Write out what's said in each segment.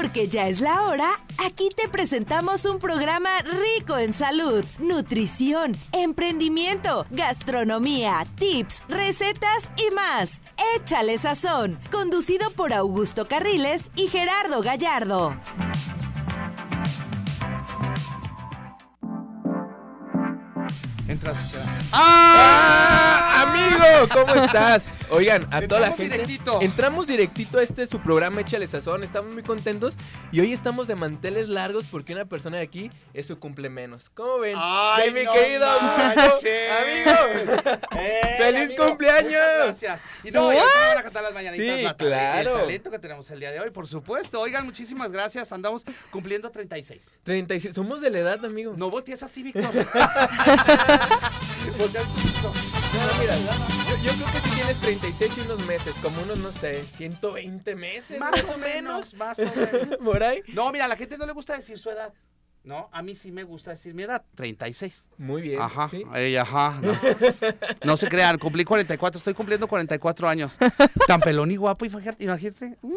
Porque ya es la hora, aquí te presentamos un programa rico en salud, nutrición, emprendimiento, gastronomía, tips, recetas y más. Échale sazón, conducido por Augusto Carriles y Gerardo Gallardo. Entras. ¡Ah! Amigo, ¿cómo estás? Oigan, a toda la gente. directito. Entramos directito a este su programa Échale Sazón. Estamos muy contentos. Y hoy estamos de manteles largos porque una persona de aquí es su cumplemenos. ¿Cómo ven? Ay, mi no querido. Amigo. ¡Ey, ¡Feliz amigo! cumpleaños! Gracias. Y no, y ahorita me van a cantar las mañanitas. Sí, la- claro. El talento que tenemos el día de hoy, por supuesto. Oigan, muchísimas gracias. Andamos cumpliendo 36. 36. Somos de la edad, amigo. No voltees así, Víctor. Voltea al. No, mira, yo, yo creo que si tienes 36 y unos meses, como unos, no sé, 120 meses. Más o menos, más o menos. Por ahí. No, mira, a la gente no le gusta decir su edad. No, a mí sí me gusta decir mi edad, 36. Muy bien. Ajá, ¿sí? ey, ajá. No. No se crean, cumplí 44, estoy cumpliendo 44 años. Tan pelón y guapo, imagínate. Mm,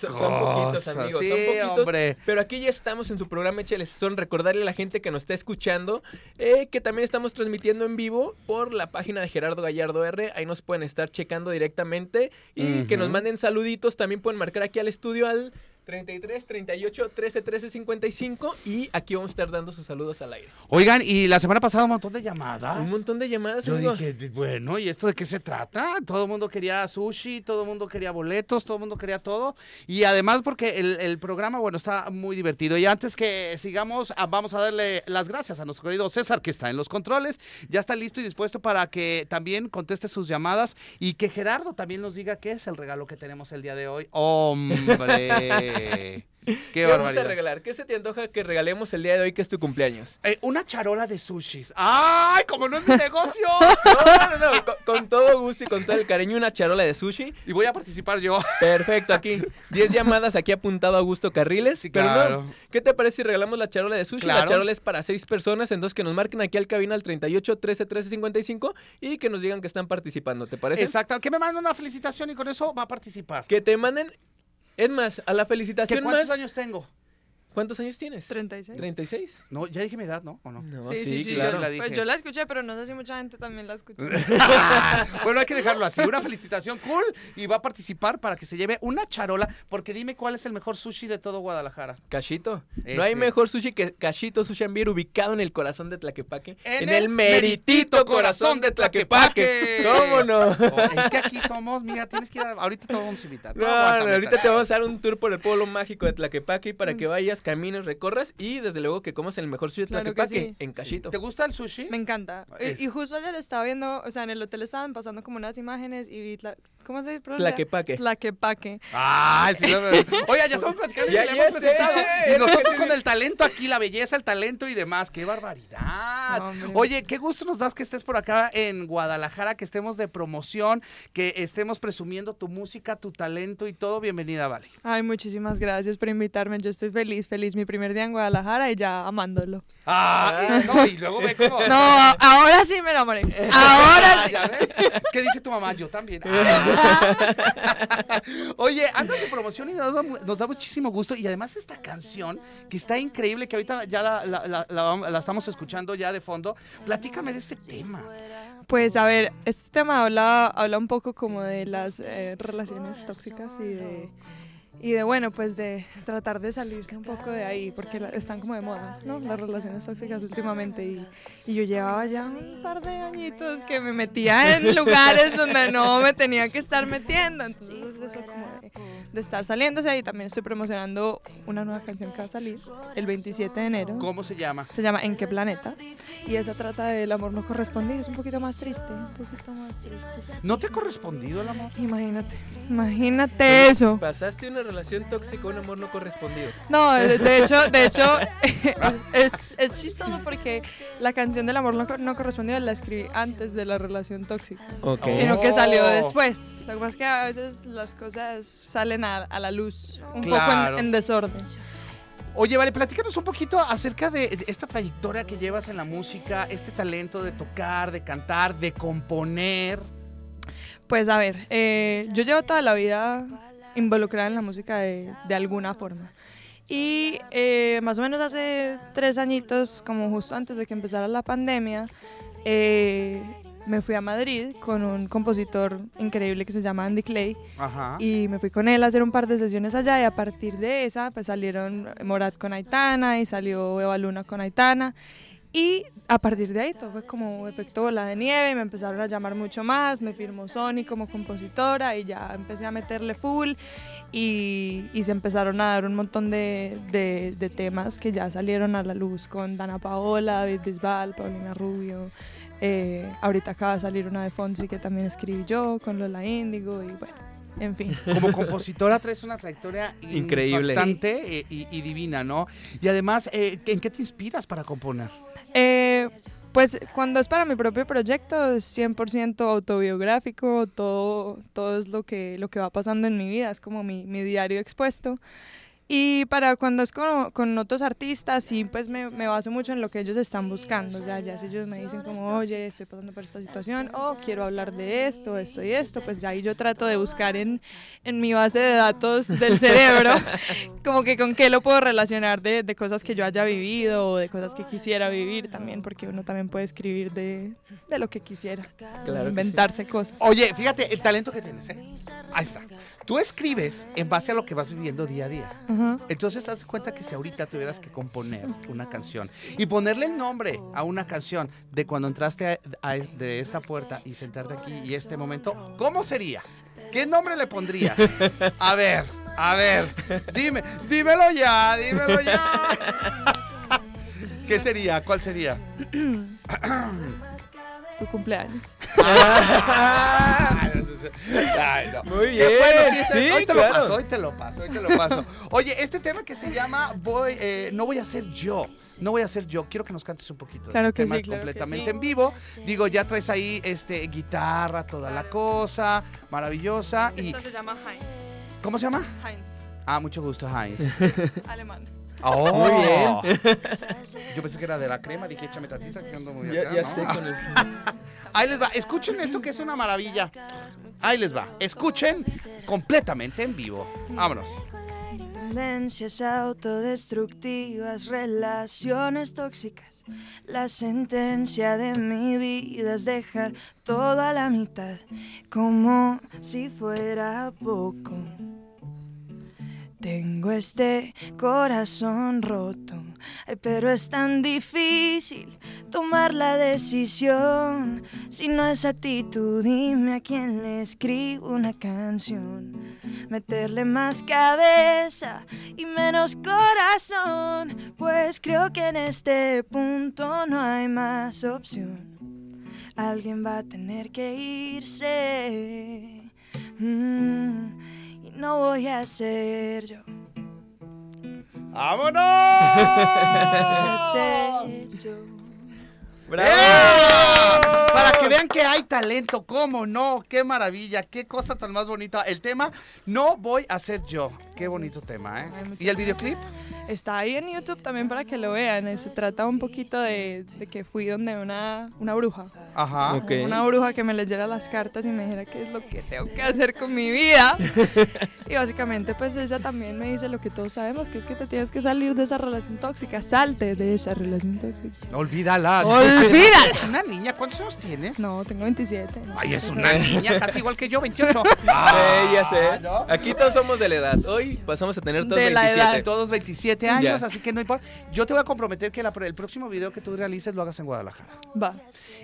Son, son poquitos, amigos. Sí, son poquitos. hombre. Pero aquí ya estamos en su programa Échale Son. Recordarle a la gente que nos está escuchando eh, que también estamos transmitiendo en vivo por la página de Gerardo Gallardo R. Ahí nos pueden estar checando directamente y que nos manden saluditos. También pueden marcar aquí al estudio al 33 38 13 13 55 y aquí vamos a estar dando sus saludos al aire. Oigan, y la semana pasada un montón de llamadas. Un montón de llamadas, Yo amigo. dije, bueno, ¿y esto de qué se trata? Todo el mundo quería sushi, todo el mundo quería boletos, todo el mundo quería todo. Y además porque el, el programa, bueno, está muy divertido. Y antes que sigamos, ah, vamos a darle las gracias a nuestro querido César, que está en los controles. Ya está listo y dispuesto para que también conteste sus llamadas y que Gerardo también nos diga qué es el regalo que tenemos el día de hoy. ¡Hombre! ¡Qué, ¿Qué vamos a regalar? ¿Qué se te antoja que regalemos el día de hoy que es tu cumpleaños? Eh, una charola de sushis. ¡Ay, como no es mi negocio! No, no, no, con, con todo gusto y con todo el cariño, una charola de sushi. y voy a participar yo. Perfecto, aquí 10 llamadas, aquí apuntado Augusto Carriles. Sí, Pero no, claro. ¿qué te parece si regalamos la charola de sushi? La Claro. charola es para 6 personas, entonces que nos marquen aquí al cabina al 38 13 13 55 y que nos digan que están participando, ¿te parece? Exacto, que me manden una felicitación y con eso va a participar. Que te manden, es más, a la ¿Que felicitación ¿Cuántos más. años tengo? ¿Cuántos años tienes? 36. ¿36? No, ya dije mi edad, ¿no? ¿O no? No, Sí, sí, sí. claro. yo, la pues dije. yo la escuché, pero no sé si mucha gente también la escuchó. bueno, hay que dejarlo así. Una felicitación cool y va a participar para que se lleve una charola. Porque dime cuál es el mejor sushi de todo Guadalajara. Cachito. No hay mejor sushi que Cachito Sushi and Beer ubicado en el corazón de Tlaquepaque. En En, el el meritito corazón de Tlaquepaque. ¿Cómo no? Oh, es que aquí somos, mira, tienes que ir a- Ahorita te vamos a invitar. No, ahorita te vamos a dar un tour por el pueblo mágico de Tlaquepaque para que vayas, camines, recorras y desde luego que comas el mejor sushi de Claro que sí. en Cachito. ¿Te gusta el sushi? Me encanta. Es- Y, y justo ayer estaba viendo, o sea, en el hotel estaban pasando como unas imágenes y vi, ¿cómo se pronuncia? Tlaquepaque. Tlaquepaque. Ay, sí, lo- Oiga, ya estamos platicando y Ya- ya ya hemos sé, presentado. es Y nosotros con el talento aquí, la belleza, el talento y demás. ¡Qué barbaridad! No, hombre. Oye, qué gusto nos das que estés por acá en Guadalajara, que estemos de promoción, que estemos presumiendo tu música, tu talento y todo. Bienvenida, Vale. Ay, muchísimas gracias por invitarme. Yo estoy feliz, feliz. Mi primer día en Guadalajara y ya amándolo. Ah, y, no, y luego ve cómo... No, ahora sí me enamoré. Ahora Ah, sí. ¿Ya ves? ¿Qué dice tu mamá? Yo también. Ah. Oye, andas de promoción y nos da, muchísimo gusto. Y además esta canción, que está increíble, que ahorita ya la, la- la estamos escuchando ya de fondo. Platícame de este tema. Pues a ver, este tema habla, habla un poco como de las eh, relaciones tóxicas y de, y de, bueno, pues de tratar de salirse un poco de ahí, porque la- están como de moda, ¿no? Las relaciones tóxicas últimamente. Y, y yo llevaba ya un par de añitos que me metía en lugares donde no me tenía que estar metiendo. Entonces eso como de, de estar saliéndose y también estoy promocionando una nueva canción que va a salir el 27 de enero. ¿Cómo se llama? Se llama ¿En qué planeta? Y esa trata del amor no correspondido. Es un poquito más triste, un poquito más triste. ¿No te ha correspondido el amor? Imagínate, imagínate eso. Pasaste una relación tóxica, un amor no correspondido. No, de, hecho, de hecho, es, es chistoso porque la canción del amor no, no correspondido la escribí antes de la relación tóxica. Sino que salió Oh. después. Lo que pasa es que a veces las cosas salen a, a la luz, un Claro. poco en, en desorden. Oye, vale, platícanos un poquito acerca de, de esta trayectoria que llevas en la música, este talento de tocar, de cantar, de componer. Pues a ver, eh, yo llevo toda la vida involucrada en la música de, de alguna forma. Y eh, más o menos hace tres añitos, como justo antes de que empezara la pandemia, eh, me fui a Madrid con un compositor increíble que se llama Andy Clay Ajá. y me fui con él a hacer un par de sesiones allá y a partir de esa pues salieron Morat con Aitana y salió Eva Luna con Aitana y a partir de ahí todo fue como efecto bola de nieve me empezaron a llamar mucho más, me firmó Sony como compositora y ya empecé a meterle full y, y se empezaron a dar un montón de, de- de temas que ya salieron a la luz con Dana Paola, David Bisbal, Paulina Rubio. eh, ahorita acaba de salir una de Fonsi que también escribí yo con Lola Índigo y bueno, en fin. Como compositora traes una trayectoria Increíble. impactante eh, y, y divina, ¿no? Y además, eh, ¿en qué te inspiras para componer? Eh, pues cuando es para mi propio proyecto es 100% autobiográfico, todo, todo es lo que, lo que va pasando en mi vida, es como mi, mi diario expuesto. Y para cuando es con, con otros artistas, sí, pues me, me baso mucho en lo que ellos están buscando. O sea, ya si ellos me dicen como, oye, estoy pasando por esta situación, o quiero hablar de esto, esto y esto, pues ya ahí yo trato de buscar en, en mi base de datos del cerebro, como que con qué lo puedo relacionar de, de cosas que yo haya vivido o de cosas que quisiera vivir también, porque uno también puede escribir de, de lo que quisiera, Claro que sí. inventarse cosas. Oye, fíjate el talento que tienes, ¿eh? Ahí está. Tú escribes en base a lo que vas viviendo día a día. Entonces, haz cuenta que si ahorita tuvieras que componer una canción y ponerle el nombre a una canción de cuando entraste a- a- de esta puerta y sentarte aquí y este momento, ¿cómo sería? ¿Qué nombre le pondrías? A ver, a ver, dime, dímelo ya, dímelo ya. ¿Qué sería? ¿Cuál sería? Tu cumpleaños. Ay, no. Muy Qué bien, bueno, sí, este- sí, hoy te claro. lo paso, hoy te lo paso, hoy te lo paso. Oye, este tema que se llama voy, eh, No voy a ser yo. No voy a ser yo. Quiero que nos cantes un poquito de Claro este que tema sí, claro completamente sí. en vivo. Digo, ya traes ahí este guitarra, toda la cosa, maravillosa. Y se llama Heinz. ¿cómo se llama? Heinz, Ah, mucho gusto, Heinz. alemán. Oh. Muy bien. Yo pensé que era de la crema, dije, échame tantita que ando muy Ya, acá, ya ¿no? sé con el... Ahí les va. Escuchen esto que es una maravilla. Ahí les va. Escuchen completamente en vivo. Vámonos. Tendencias autodestructivas, relaciones tóxicas. La sentencia de mi vida es dejar todo a la mitad, como si fuera poco. Tengo este corazón roto, pero es tan difícil tomar la decisión. Si no es a ti, tú dime a quién le escribo una canción. Meterle más cabeza y menos corazón, pues creo que en este punto no hay más opción. Alguien va a tener que irse. Mm, no voy a ser yo. Voy a ¡Vámonos! ser yo. ¡Bravo! ¡Eh! Para que vean que hay talento, cómo no, qué maravilla, qué cosa tan más bonita. El tema, no voy a ser yo. Qué bonito tema, ¿eh? Ay, ¿Y el videoclip? Está ahí en YouTube también para que lo vean. eh, Se trata un poquito de, de que fui donde una, una bruja. Ajá. Una bruja que me leyera las cartas y me dijera qué es lo que tengo que hacer con mi vida. y básicamente pues ella también me dice lo que todos sabemos, que es que te tienes que salir de esa relación tóxica. Salte de esa relación tóxica. Olvídala. Olvídala. Es una niña, ¿cuántos años tienes? No, tengo 27. ¿no? Ay, es una niña, casi igual que yo, 28. Sí, ya sé. Ah, ¿no? Aquí todos somos de la edad. Hoy pasamos a tener todos De la 27. edad. Todos 27 años, Ya. así que no importa. Yo te voy a comprometer que la- el próximo video que tú realices lo hagas en Guadalajara. Va.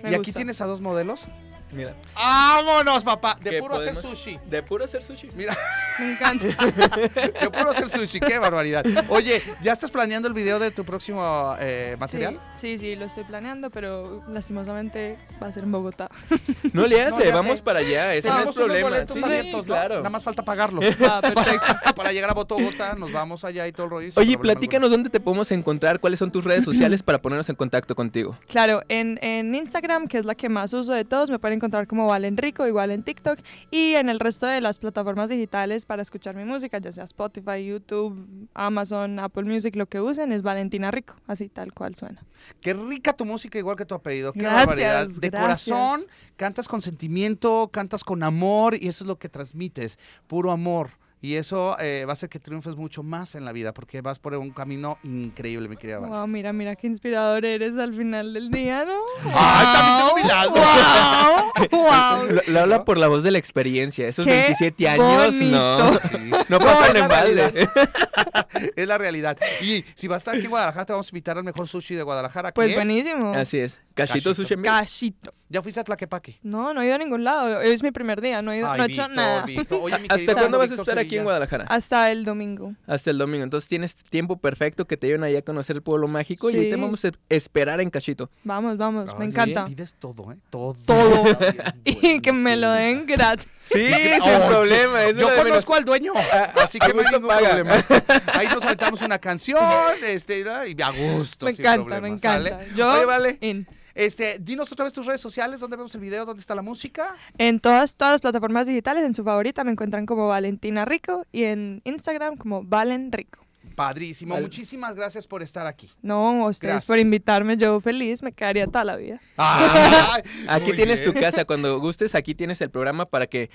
me y aquí gusta. tienes a dos modelos. Mira. ¡Vámonos, papá! De ¿qué puro hacer sushi. De puro hacer sushi. Mira, Me encanta. de puro hacer sushi, qué barbaridad. Oye, ¿ya estás planeando el video de tu próximo eh, material? Sí, sí, sí, lo estoy planeando, pero lastimosamente va a ser en Bogotá. No le No hace, vamos para allá. Ese no es problema. boletos Sí, abiertos, ¿no? claro. Nada más falta pagarlos. Para llegar a Bogotá, nos vamos allá y todo el rollo. Oye, problema platícanos dónde te podemos encontrar, cuáles son tus redes sociales para ponernos en contacto contigo. Claro, en, en Instagram, que es la que más uso de todos, me pueden encontrar como Valen Rico, igual en TikTok, y en el resto de las plataformas digitales para escuchar mi música, ya sea Spotify, YouTube, Amazon, Apple Music, lo que usen es Valentina Rico, así tal cual suena. Qué rica tu música, igual que tu apellido. Qué Gracias, barbaridad. De gracias. corazón, cantas con sentimiento, cantas con amor y eso es lo que transmites. Puro amor. Y eso eh, va a hacer que triunfes mucho más en la vida, porque vas por un camino increíble, mi querida Vale. Wow, mira, mira qué inspirador eres al final del día, ¿no? ¡Ay, también te ¡Wow! ¡Wow! Lo, lo habla por la voz de la experiencia. Esos Qué 27 años, no. Sí. No pasan en balde. es la realidad. Y si vas a estar aquí en Guadalajara, te vamos a invitar al mejor sushi de Guadalajara. que Pues es- buenísimo. Así es. Cachito. Sushi. Cachito. Ya fuiste a Tlaquepaque. No, no he ido a ningún lado. Es mi primer día, no he, ido, Ay, no he hecho nada. Víctor. Oye, mi ¿Hasta cuándo vas a estar aquí en. Guadalajara? Hasta el domingo. Hasta el domingo. Entonces tienes tiempo perfecto que te lleven ahí a conocer el pueblo mágico y ahí te vamos a esperar en Cachito. Vamos, vamos, me encanta. Pides todo, ¿eh? Todo. Todo. Y que me lo den gratis. Sí, Oh, sin problema. Eso Yo conozco al dueño, así que no hay ningún paga. problema. Ahí nos aventamos una canción, este, y a gusto. Me encanta, problema, me encanta. ¿sale? Yo Oye, vale. in. Este, dinos otra vez tus redes sociales, dónde vemos el video, dónde está la música. En todas, todas las plataformas digitales, en su favorita me encuentran como Valentina Rico y en Instagram como Valen Rico. Padrísimo. Vale. Muchísimas gracias por estar aquí. No, ustedes Gracias. por invitarme, yo feliz, me quedaría toda la vida. Aquí tienes bien. tu casa. Cuando gustes, aquí tienes el programa para que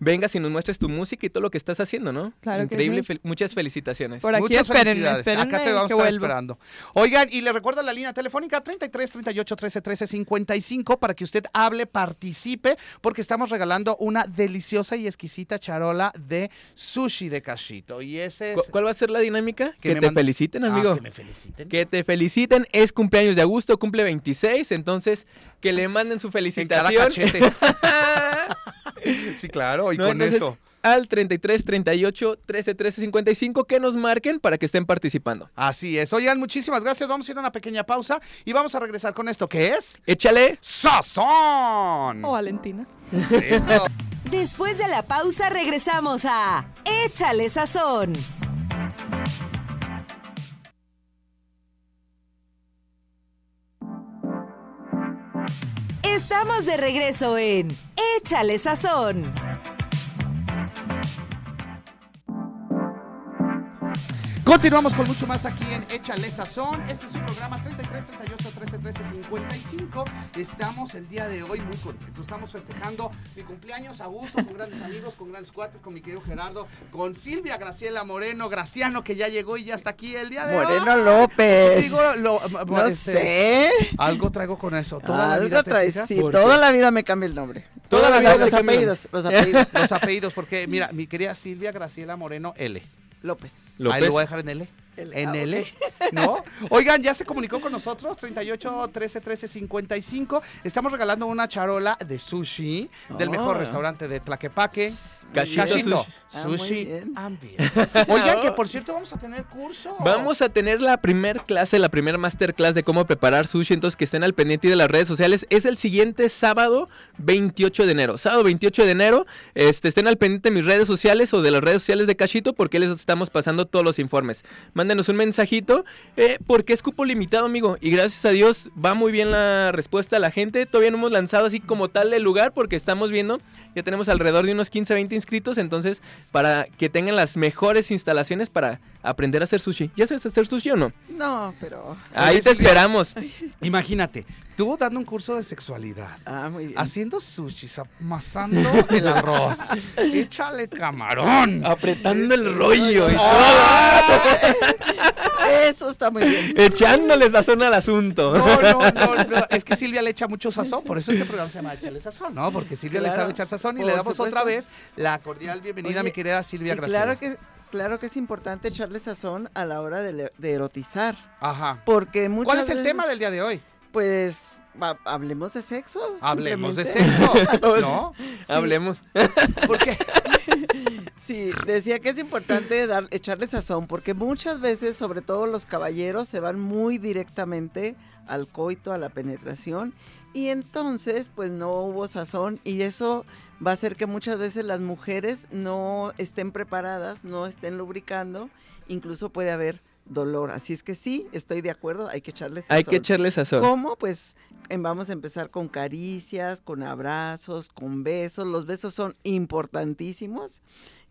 vengas y nos muestres tu música y todo lo que estás haciendo, ¿no? Claro que Increíble. sí. fel- muchas felicitaciones. Por aquí Muchas espérenme, felicidades. espérenme Acá te vamos que a estar vuelvo. esperando. Oigan, y le recuerdo la línea telefónica 33 38 13 13 55 para que usted hable, participe, porque estamos regalando una deliciosa y exquisita charola de sushi de cachito. Y ese es. ¿Cu- ¿Cuál va a ser la dinámica? Que Que, te feliciten, Ah, amigo. que me feliciten. Que te feliciten. Es cumpleaños de Augusto, cumple 26. Entonces, que le manden su en cada felicitación. cachete. sí, claro, y No, con entonces, eso. Al 33 38 13 13 55 que nos marquen para que estén participando. Así es. Oigan, muchísimas gracias. Vamos a ir a una pequeña pausa y vamos a regresar con esto que es Échale. Sazón. O Valentina. Eso. Después de la pausa regresamos a Échale Sazón. Estamos de regreso en Échale Sazón. Continuamos con mucho más aquí en Échale Sazón. Este es su programa 33 38 13 13 55. Estamos el día de hoy muy contentos. Estamos festejando mi cumpleaños a gusto, con grandes amigos, con grandes cuates, con mi querido Gerardo, con Silvia Graciela Moreno, Graciano, que ya llegó y ya está aquí el día de Moreno hoy. López. Digo, lo- no este, sé. Algo traigo con eso. Toda la Algo vida te traes. Sí, toda la vida me cambia el nombre. Toda la vida apellidos. Los apellidos. Los apellidos, porque mira, mi querida Silvia Graciela Moreno L. López. Ahí lo voy a dejar en L. L, En ah, L, ok. ¿no? Oigan, ya se comunicó con nosotros, 38 13 13 55. Estamos regalando una charola de sushi del Oh. mejor restaurante de Tlaquepaque. Cachito Cachito, Ah, muy sushi. Ambient. Oigan, que por cierto vamos a tener curso. Vamos a tener la primer clase, la primer masterclass de cómo preparar sushi, entonces que estén al pendiente de las redes sociales. Es el siguiente sábado 28 de enero. Sábado 28 de enero, este, estén al pendiente de mis redes sociales o de las redes sociales de Cachito porque les estamos pasando todos los informes. Mándenos un mensajito eh, porque es cupo limitado, amigo. Y gracias a Dios va muy bien la respuesta a la gente. Todavía no hemos lanzado así como tal el lugar porque estamos viendo, ya tenemos alrededor de unos 15, 20 inscritos. Entonces, para que tengan las mejores instalaciones para aprender a hacer sushi. ¿Ya sabes hacer sushi o no? No, pero. Ahí te esperamos. Imagínate, tú dando un curso de sexualidad. Ah, muy bien. Haciendo sushi, amasando el arroz. Échale camarón. Apretando el rollo y Eso está muy bien. Echándole sazón al asunto. No, no, no, no. Es que Silvia le echa mucho sazón, por eso este programa se llama Échale Sazón, ¿no? Porque Silvia le sabe echar sazón y por le damos supuesto. otra vez la cordial bienvenida a mi querida Silvia Graciela. claro que, claro que es importante echarle sazón a la hora de, erotizar. Ajá. Porque muchas ¿Cuál es el veces, tema del día de hoy? Pues, hablemos de sexo. Hablemos de sexo, ¿no? Hablemos. Porque Sí, decía que es importante dar, echarle sazón, porque muchas veces, sobre todo los caballeros, se van muy directamente al coito, a la penetración, y entonces, pues no hubo sazón, y eso va a hacer que muchas veces las mujeres no estén preparadas, no estén lubricando, incluso puede haber dolor. Así es que sí, estoy de acuerdo, hay que echarle sazón. Hay que echarle sazón. ¿Cómo? Pues em, vamos a empezar con caricias, con abrazos, con besos. Los besos son importantísimos.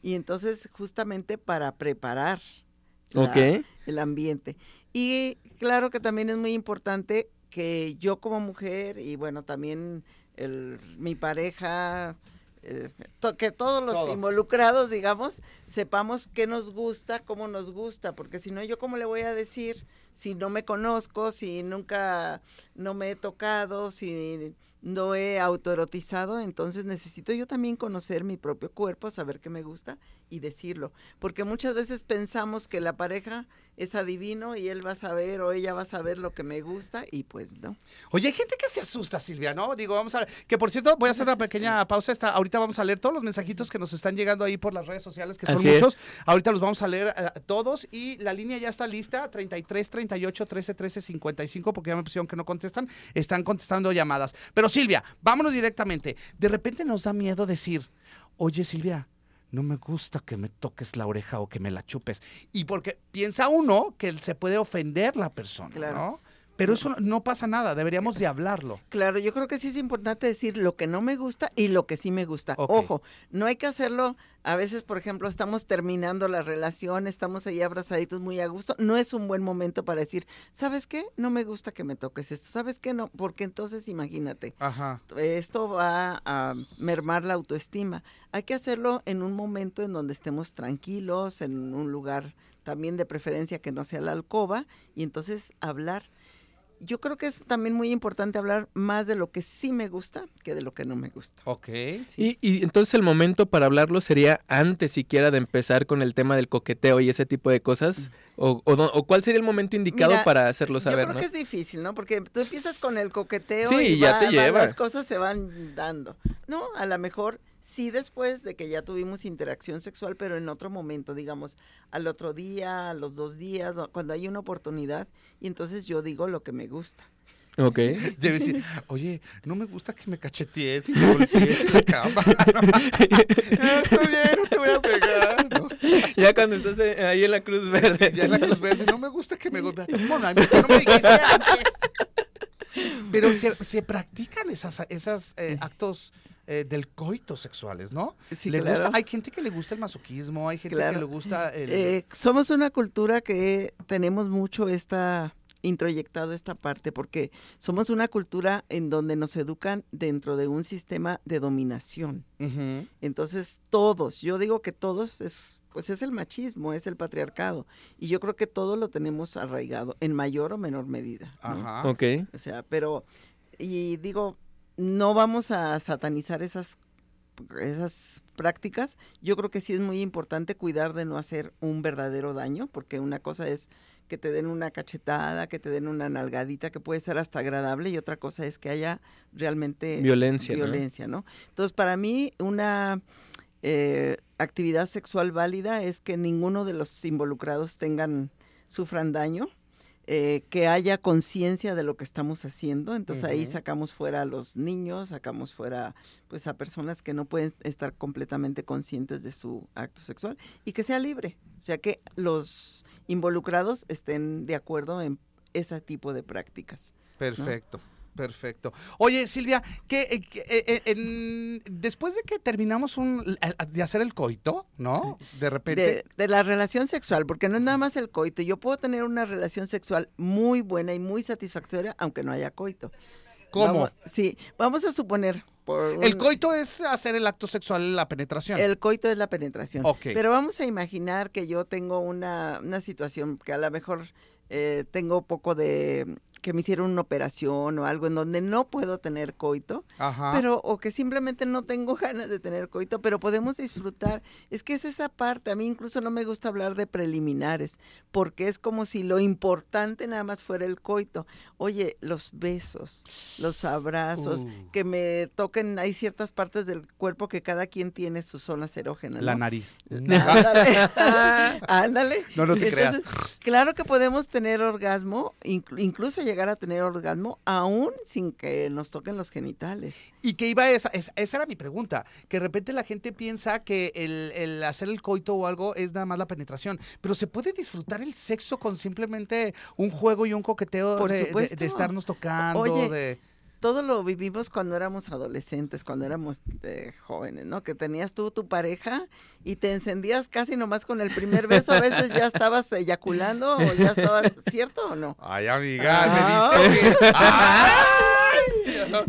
Y entonces, justamente para preparar la- el ambiente. Y claro que también es muy importante que yo como mujer y bueno, también el- mi pareja, eh, to- que todos los Todo. involucrados, digamos, sepamos qué nos gusta, cómo nos gusta, porque si no, yo cómo le voy a decir si no me conozco, si nunca no me he tocado, si no he autoerotizado, entonces necesito yo también conocer mi propio cuerpo, saber qué me gusta y decirlo, porque muchas veces pensamos que la pareja es adivino y él va a saber o ella va a saber lo que me gusta y pues no. Oye, hay gente que se asusta, Silvia, ¿no? Digo, vamos a ver. Que por cierto, voy a hacer una pequeña pausa. Esta, ahorita vamos a leer todos los mensajitos que nos están llegando ahí por las redes sociales, que son Así es. muchos. Ahorita los vamos a leer eh, todos. Y la línea ya está lista: 33, 38, 13, 13, 55, porque ya me pusieron que no contestan. Están contestando llamadas. Pero Silvia, vámonos directamente. De repente nos da miedo decir, oye, Silvia. No me gusta que me toques la oreja o que me la chupes. Y porque piensa uno que se puede ofender la persona, Claro. ¿no? Pero eso no, pasa nada, deberíamos de hablarlo. Claro, yo creo que sí es importante decir lo que no me gusta y lo que sí me gusta. Ojo, no hay que hacerlo, a veces, por ejemplo, estamos terminando la relación, estamos ahí abrazaditos muy a gusto, no es un buen momento para decir, ¿sabes qué? No me gusta que me toques esto, ¿sabes qué? No, porque entonces imagínate, Ajá. esto va a mermar la autoestima. Hay que hacerlo en un momento en donde estemos tranquilos, en un lugar también de preferencia que no sea la alcoba, y entonces hablar. Yo creo que es también muy importante hablar más de lo que sí me gusta que de lo que no me gusta. Ok. Y, y entonces el momento para hablarlo sería antes siquiera de empezar con el tema del coqueteo y ese tipo de cosas. O, o, o cuál sería el momento indicado Mira, para hacerlo saber, Yo creo ¿no? que es difícil, ¿no? Porque tú empiezas con el coqueteo Sí, y ya va- te va- lleva. las cosas se van dando. No, a lo mejor sí después de que ya tuvimos interacción sexual, pero en otro momento, digamos, al otro día, a los dos días, cuando hay una oportunidad, y entonces yo digo lo que me gusta. Ok. Debe decir, oye, no me gusta que me cachetees ni me golpees en la cama. Ah, Está bien, no te voy a pegar. ¿no? ya cuando estás eh, ahí en la Cruz Verde. Ya en la Cruz Verde, no me gusta que me golpees. Bueno, no me dijiste antes. Pero se, se practican esas, esas eh, actos eh, del coito sexuales, ¿no? Sí, Le claro. gusta, hay gente que le gusta el masoquismo, hay gente que le gusta el... Eh, somos una cultura que tenemos mucho esta introyectado esta parte porque somos una cultura en donde nos educan dentro de un sistema de dominación. Entonces, todos, yo digo que todos es pues es el machismo, es el patriarcado y yo creo que todo lo tenemos arraigado en mayor o menor medida. ¿no? Ajá. Ok. O sea, pero y digo, no vamos a satanizar esas esas prácticas. Yo creo que sí es muy importante cuidar de no hacer un verdadero daño, porque una cosa es que te den una cachetada, que te den una nalgadita, que puede ser hasta agradable, y otra cosa es que haya realmente Violencia, ¿no? violencia, ¿no? Entonces, para mí, una eh, actividad sexual válida es que ninguno de los involucrados tengan, sufran daño, eh, que haya conciencia de lo que estamos haciendo. Entonces ahí sacamos fuera a los niños, sacamos fuera pues a personas que no pueden estar completamente conscientes de su acto sexual y que sea libre. O sea que los involucrados estén de acuerdo en ese tipo de prácticas. Perfecto. Perfecto. Oye, Silvia, que, eh, que, eh, eh, en- después de que terminamos un, de hacer el coito, ¿no? De repente. De, de la relación sexual, porque no es nada más el coito. Yo puedo tener una relación sexual muy buena y muy satisfactoria, aunque no haya coito. ¿Cómo? Vamos- sí, vamos a suponer. Por el coito es hacer el acto sexual, la penetración. El coito es la penetración. Ok. Pero vamos a imaginar que yo tengo una, una situación que a lo mejor eh, tengo poco de que me hicieron una operación o algo en donde no puedo tener coito, Ajá. pero o que simplemente no tengo ganas de tener coito, pero podemos disfrutar. Es que es esa parte, a mí incluso no me gusta hablar de preliminares, porque es como si lo importante nada más fuera el coito. Oye, los besos, los abrazos, Uh. que me toquen, hay ciertas partes del cuerpo que cada quien tiene sus zonas erógenas. la nariz. Ándale. Ándale. No, no te creas. Claro que podemos tener orgasmo, inclu- incluso llegar a tener orgasmo, aún sin que nos toquen los genitales. Y que iba esa, esa, esa era mi pregunta, que de repente la gente piensa que el, el hacer el coito o algo es nada más la penetración, pero se puede disfrutar el sexo con simplemente un juego y un coqueteo Por de, de estarnos tocando, Oye, de... Todo lo vivimos cuando éramos adolescentes, cuando éramos eh, jóvenes, ¿no? Que tenías tú tu pareja y te encendías casi nomás con el primer beso, a veces ya estabas eyaculando o ya estabas, ¿cierto o no? Ay, amiga, Ah. ¿me viste? o qué? No.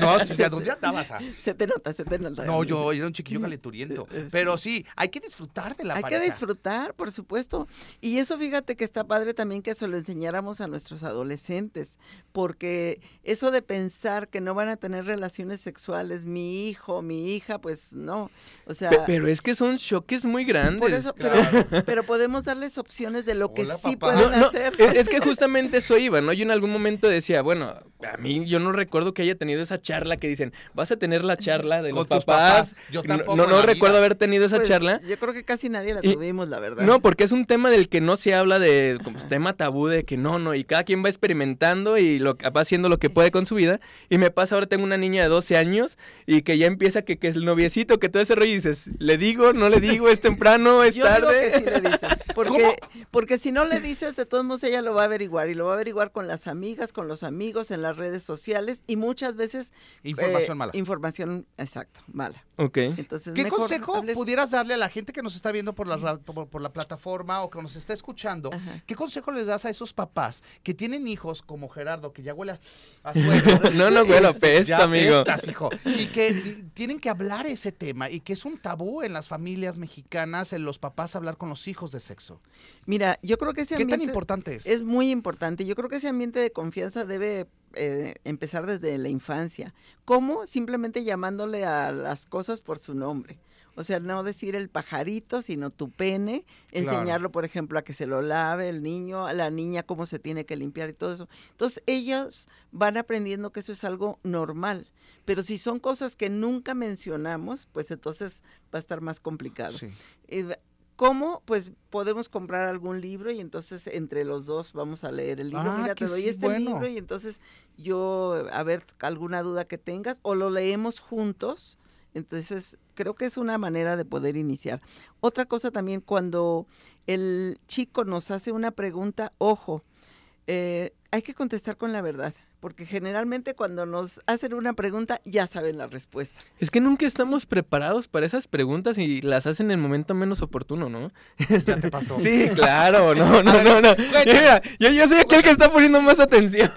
no, Silvia, ¿dónde andabas? ah? Se te nota, se te nota. No, yo era un chiquillo calenturiento. Sí. Pero sí, hay que disfrutar de la Hay pareja. que disfrutar, por supuesto. Y eso fíjate que está padre también que se lo enseñáramos a nuestros adolescentes, porque eso de pensar que no van a tener relaciones sexuales, mi hijo, mi hija, pues no. O sea, Pe- Pero es que son choques muy grandes. por eso, Claro. pero, pero podemos darles opciones de lo que sí papá. pueden No, no, hacer. es, es que justamente eso iba, ¿no? Yo en algún momento decía, bueno, a mí yo no recuerdo que haya tenido esa charla que dicen, vas a tener la charla de Con los tus papás. papás. Yo No- tampoco No, recuerdo haber tenido esa Pues, charla. Yo creo que casi nadie la Y- tuvimos, la verdad. No, porque es un tema del que no se habla de como tema tabú de que no, no, y cada quien va experimentando y lo, va haciendo lo que puede con su vida. Y me pasa ahora tengo una niña de 12 años y que ya empieza que, que es el noviecito, que todo ese rollo y dices, le digo, no le digo, es temprano, es Yo digo tarde. que sí le dices, porque, porque si no le dices, de todos modos ella lo va a averiguar y lo va a averiguar con las amigas, con los amigos, en las redes sociales y muchas veces Información eh, mala. Información, exacto, mala. Ok. Entonces, ¿Qué mejor consejo pudieras darle a la gente que nos está viendo por la, por, por la plataforma o que nos está escuchando? Ajá. ¿Qué consejo les das a esos papás que tienen hijos como Gerardo, que ya huele a, a suegro? No, no huele a Este, pesta, ya amigo. apestas, hijo. Y que tienen que hablar ese tema y que es un tabú en las familias mexicanas, en los papás hablar con los hijos de sexo. Mira, yo creo que ese ¿Qué tan ambiente importante es? es muy importante. Yo creo que ese ambiente de confianza debe eh, empezar desde la infancia. ¿Cómo? Simplemente llamándole a las cosas por su nombre. O sea, no decir el pajarito, sino tu pene, Claro. enseñarlo, por ejemplo, a que se lo lave el niño, a la niña cómo se tiene que limpiar y todo eso. Entonces, ellos van aprendiendo que eso es algo normal. Pero si son cosas que nunca mencionamos, pues entonces va a estar más complicado. Sí. Eh, ¿Cómo? Pues podemos comprar algún libro y entonces entre los dos vamos a leer el libro. Ah, Mira, te doy sí, este bueno. libro y entonces yo, a ver, alguna duda que tengas o lo leemos juntos. Entonces, creo que es una manera de poder iniciar. Otra cosa también, cuando el chico nos hace una pregunta, ojo, eh, hay que contestar con la verdad, porque generalmente cuando nos hacen una pregunta ya saben la respuesta. Es que nunca estamos preparados para esas preguntas y las hacen en el momento menos oportuno, ¿no? Ya te pasó. Sí, claro, no, no, no, no. Mira, yo, yo soy aquel que está poniendo más atención.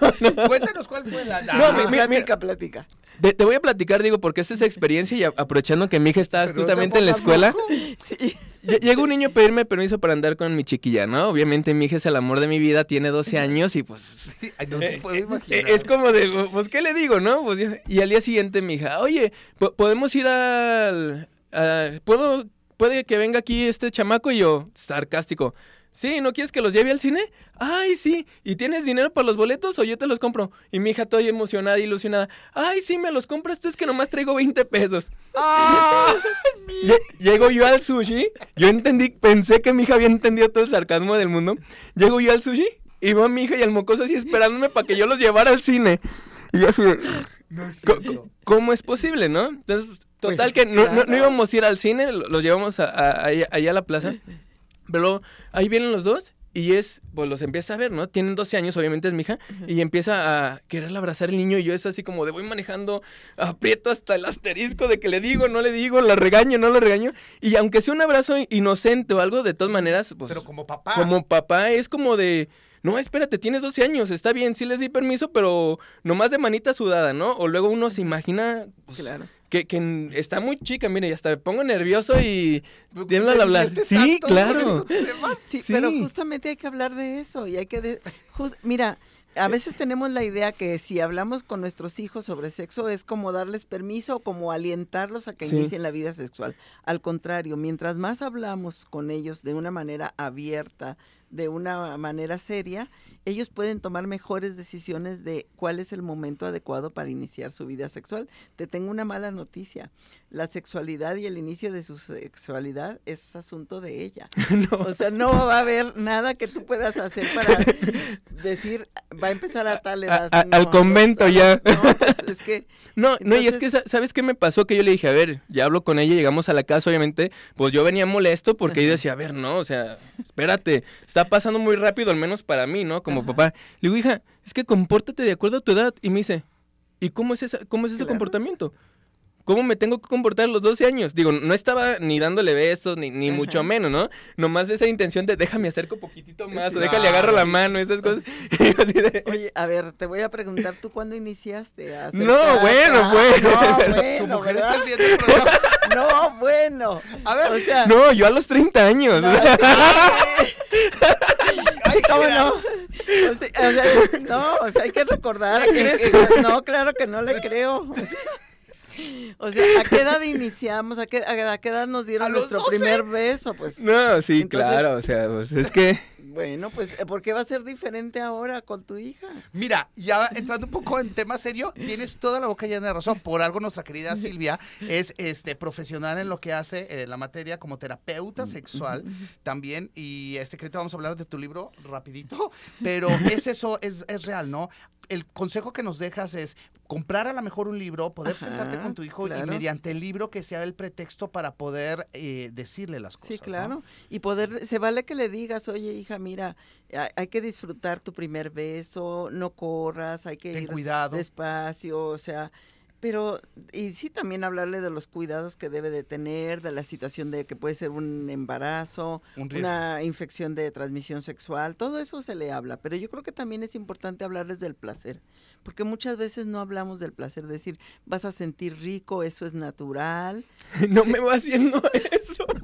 Cuéntanos cuál fue la... No, Ah, mi- mi- Plática, plática. Te, te voy a platicar, digo, porque esta es experiencia y a- aprovechando que mi hija está pero justamente en la escuela, Sí. Lle- llega un niño a pedirme permiso para andar con mi chiquilla, ¿no? Obviamente mi hija es el amor de mi vida, tiene 12 años y pues Sí, no te Eh, puedo eh, imaginar. Es como de, pues, ¿qué le digo, no? Pues, y al día siguiente mi hija, oye, po- ¿podemos ir al... a- ¿Puedo, puede que venga aquí este chamaco? Y yo, sarcástico, sí, ¿no quieres que los lleve al cine? Ay, sí, ¿y tienes dinero para los boletos o yo te los compro? Y mi hija toda emocionada, ilusionada, ay, sí, me los compras tú, es que nomás traigo 20 pesos. ¡Ah! Lle- Llego yo al sushi, yo entendí, pensé que mi hija había entendido todo el sarcasmo del mundo. Llego yo al sushi y veo a mi hija y al mocoso así esperándome para que yo los llevara al cine. Y yo así de, "Co- co- ¿Cómo es posible, no? Entonces, total Pues, que no, no- íbamos a ir al cine, lo- los llevamos a, a- ahí- allá a la plaza. Pero ahí vienen los dos y es, pues los empieza a ver, ¿no? Tienen 12 años, obviamente es mi hija, y empieza a querer abrazar al niño y yo es así como de voy manejando, aprieto hasta el asterisco de que le digo, no le digo, la regaño, no la regaño. Y aunque sea un abrazo inocente o algo, de todas maneras, pues Pero como papá. como papá es como de, no, espérate, tienes 12 años, está bien, sí les di permiso, pero nomás de manita sudada, ¿no? O luego uno se imagina pues, Claro. Que, que está muy chica, mire, y hasta me pongo nervioso y ¿Te tiembla al hablar. Sí, claro. Sí, Sí. pero justamente hay que hablar de eso y hay que... de- jus- mira, a veces tenemos la idea que si hablamos con nuestros hijos sobre sexo es como darles permiso o como alientarlos a que Sí. inicien la vida sexual. Al contrario, mientras más hablamos con ellos de una manera abierta, de una manera seria, ellos pueden tomar mejores decisiones de cuál es el momento adecuado para iniciar su vida sexual. Te tengo una mala noticia. La sexualidad y el inicio de su sexualidad es asunto de ella. O sea, no va a haber nada que tú puedas hacer para decir, va a empezar a tal edad. a- No, al convento ya. No, pues, es que No, no, y es que, ¿sabes qué me pasó? Que yo le dije, a ver, ya hablo con ella, llegamos a la casa, obviamente, pues yo venía molesto porque yo decía, a ver, no, o sea, espérate, está pasando muy rápido, al menos para mí, ¿no? Como papá. Le digo, hija, es que compórtate de acuerdo a tu edad. Y me dice, ¿y cómo es, esa, cómo es ese Claro. comportamiento? ¿cómo me tengo que comportar a los 12 años? Digo, no estaba ni dándole besos, ni, ni mucho menos, ¿no? Nomás esa intención de déjame acerco poquitito más, o déjale agarro la mano, esas cosas. Y así de- Oye, a ver, te voy a preguntar, ¿tú cuándo iniciaste a hacer No, bueno, pues. No, Tu bueno, mujer ¿verdad? está viendo el programa. No, bueno. A ver, o sea, No, yo a los 30 años. no, o sea, sí. Sí, ¿cómo no? O sea, o sea, no, o sea, hay que recordar. ¿Le que- que- no, claro que no le creo. O sea, o sea, ¿a qué edad iniciamos? ¿A qué, a qué edad nos ¿A dieron nuestro 12? primer beso? Pues No, sí, Entonces- claro, o sea, pues, es que... bueno, pues ¿por qué va a ser diferente ahora con tu hija? Mira, ya entrando un poco en tema serio, tienes toda la boca llena de razón. Por algo nuestra querida Silvia es este profesional en lo que hace en la materia como terapeuta sexual también. Y este que ahorita vamos a hablar de tu libro rapidito, pero es eso, es, es real, ¿no? El consejo que nos dejas es comprar a lo mejor un libro, poder Ajá, sentarte con tu hijo y mediante el libro que sea el pretexto para poder eh, decirle las cosas. Sí, ¿no? claro. Y poder, se vale que le digas, oye, hija, mira, hay, que disfrutar tu primer beso, no corras, hay que Ten ir cuidado. despacio, o sea, pero, y sí también hablarle de los cuidados que debe de tener, de la situación de que puede ser un embarazo, Un una infección de transmisión sexual, todo eso se le habla, pero yo creo que también es importante hablarles del placer, porque muchas veces no hablamos del placer, decir, vas a sentir rico, eso es natural, No me va haciendo eso.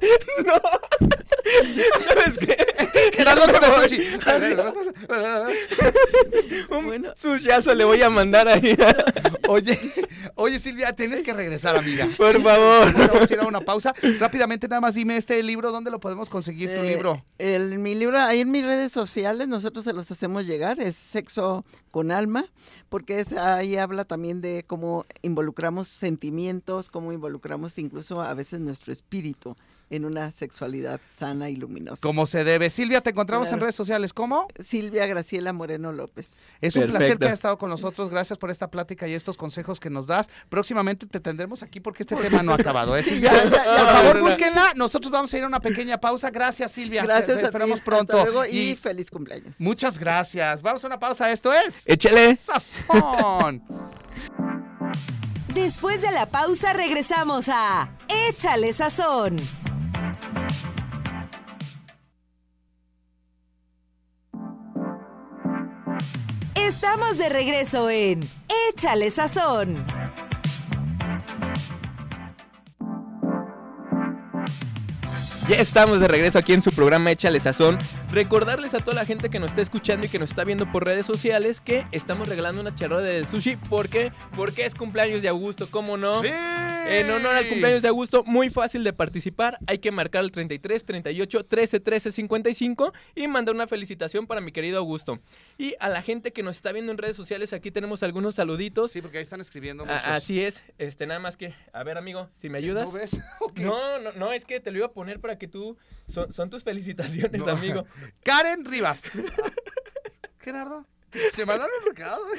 No. ¿Sabes qué? Un Bueno. sushiazo le voy a mandar ahí. Oye, oye Silvia, tienes que regresar, amiga. Por favor. Vamos a ir a una pausa. Rápidamente, nada más dime este libro, ¿dónde lo podemos conseguir tu Eh, libro? El, mi libro, ahí en mis redes sociales, nosotros se los hacemos llegar, es Sexo con Alma, porque ahí habla también de cómo involucramos sentimientos, cómo involucramos incluso a veces nuestro espíritu en una sexualidad sana y luminosa. Como se debe. Silvia, te encontramos en redes sociales. ¿Cómo? Silvia Graciela Moreno López. Es un placer que hayas estado con nosotros. Gracias por esta plática y estos consejos que nos das. Próximamente te tendremos aquí porque este tema no ha acabado. ¿eh, Silvia? ya, ya, ya. por favor, búsquenla. Nosotros vamos a ir a una pequeña pausa. Gracias, Silvia. Gracias Te a esperamos ti, pronto. hasta luego y, Y feliz cumpleaños. muchas gracias. Vamos a una pausa. Esto es Échale. Sazón. Después de la pausa regresamos a Échale Sazón. Estamos de regreso en Échale Sazón. Ya estamos de regreso aquí en su programa Échale Sazón. Recordarles a toda la gente que nos está escuchando y que nos está viendo por redes sociales que estamos regalando una charrola de sushi. ¿Por qué? Porque es cumpleaños de Augusto, ¿cómo no? Sí. En honor al cumpleaños de Augusto, muy fácil de participar. Hay que marcar el 33 38 13 13 55 y mandar una felicitación para mi querido Augusto. Y a la gente que nos está viendo en redes sociales, aquí tenemos algunos saluditos. Sí, porque ahí están escribiendo A- muchos. así es, este nada más que, a ver amigo, si me ayudas. ¿No ves? Ok. No, no, no, es que te lo iba a poner para que tú. Son, son tus felicitaciones, No. amigo. Karen Rivas. Gerardo, ¿te mandaron un recado?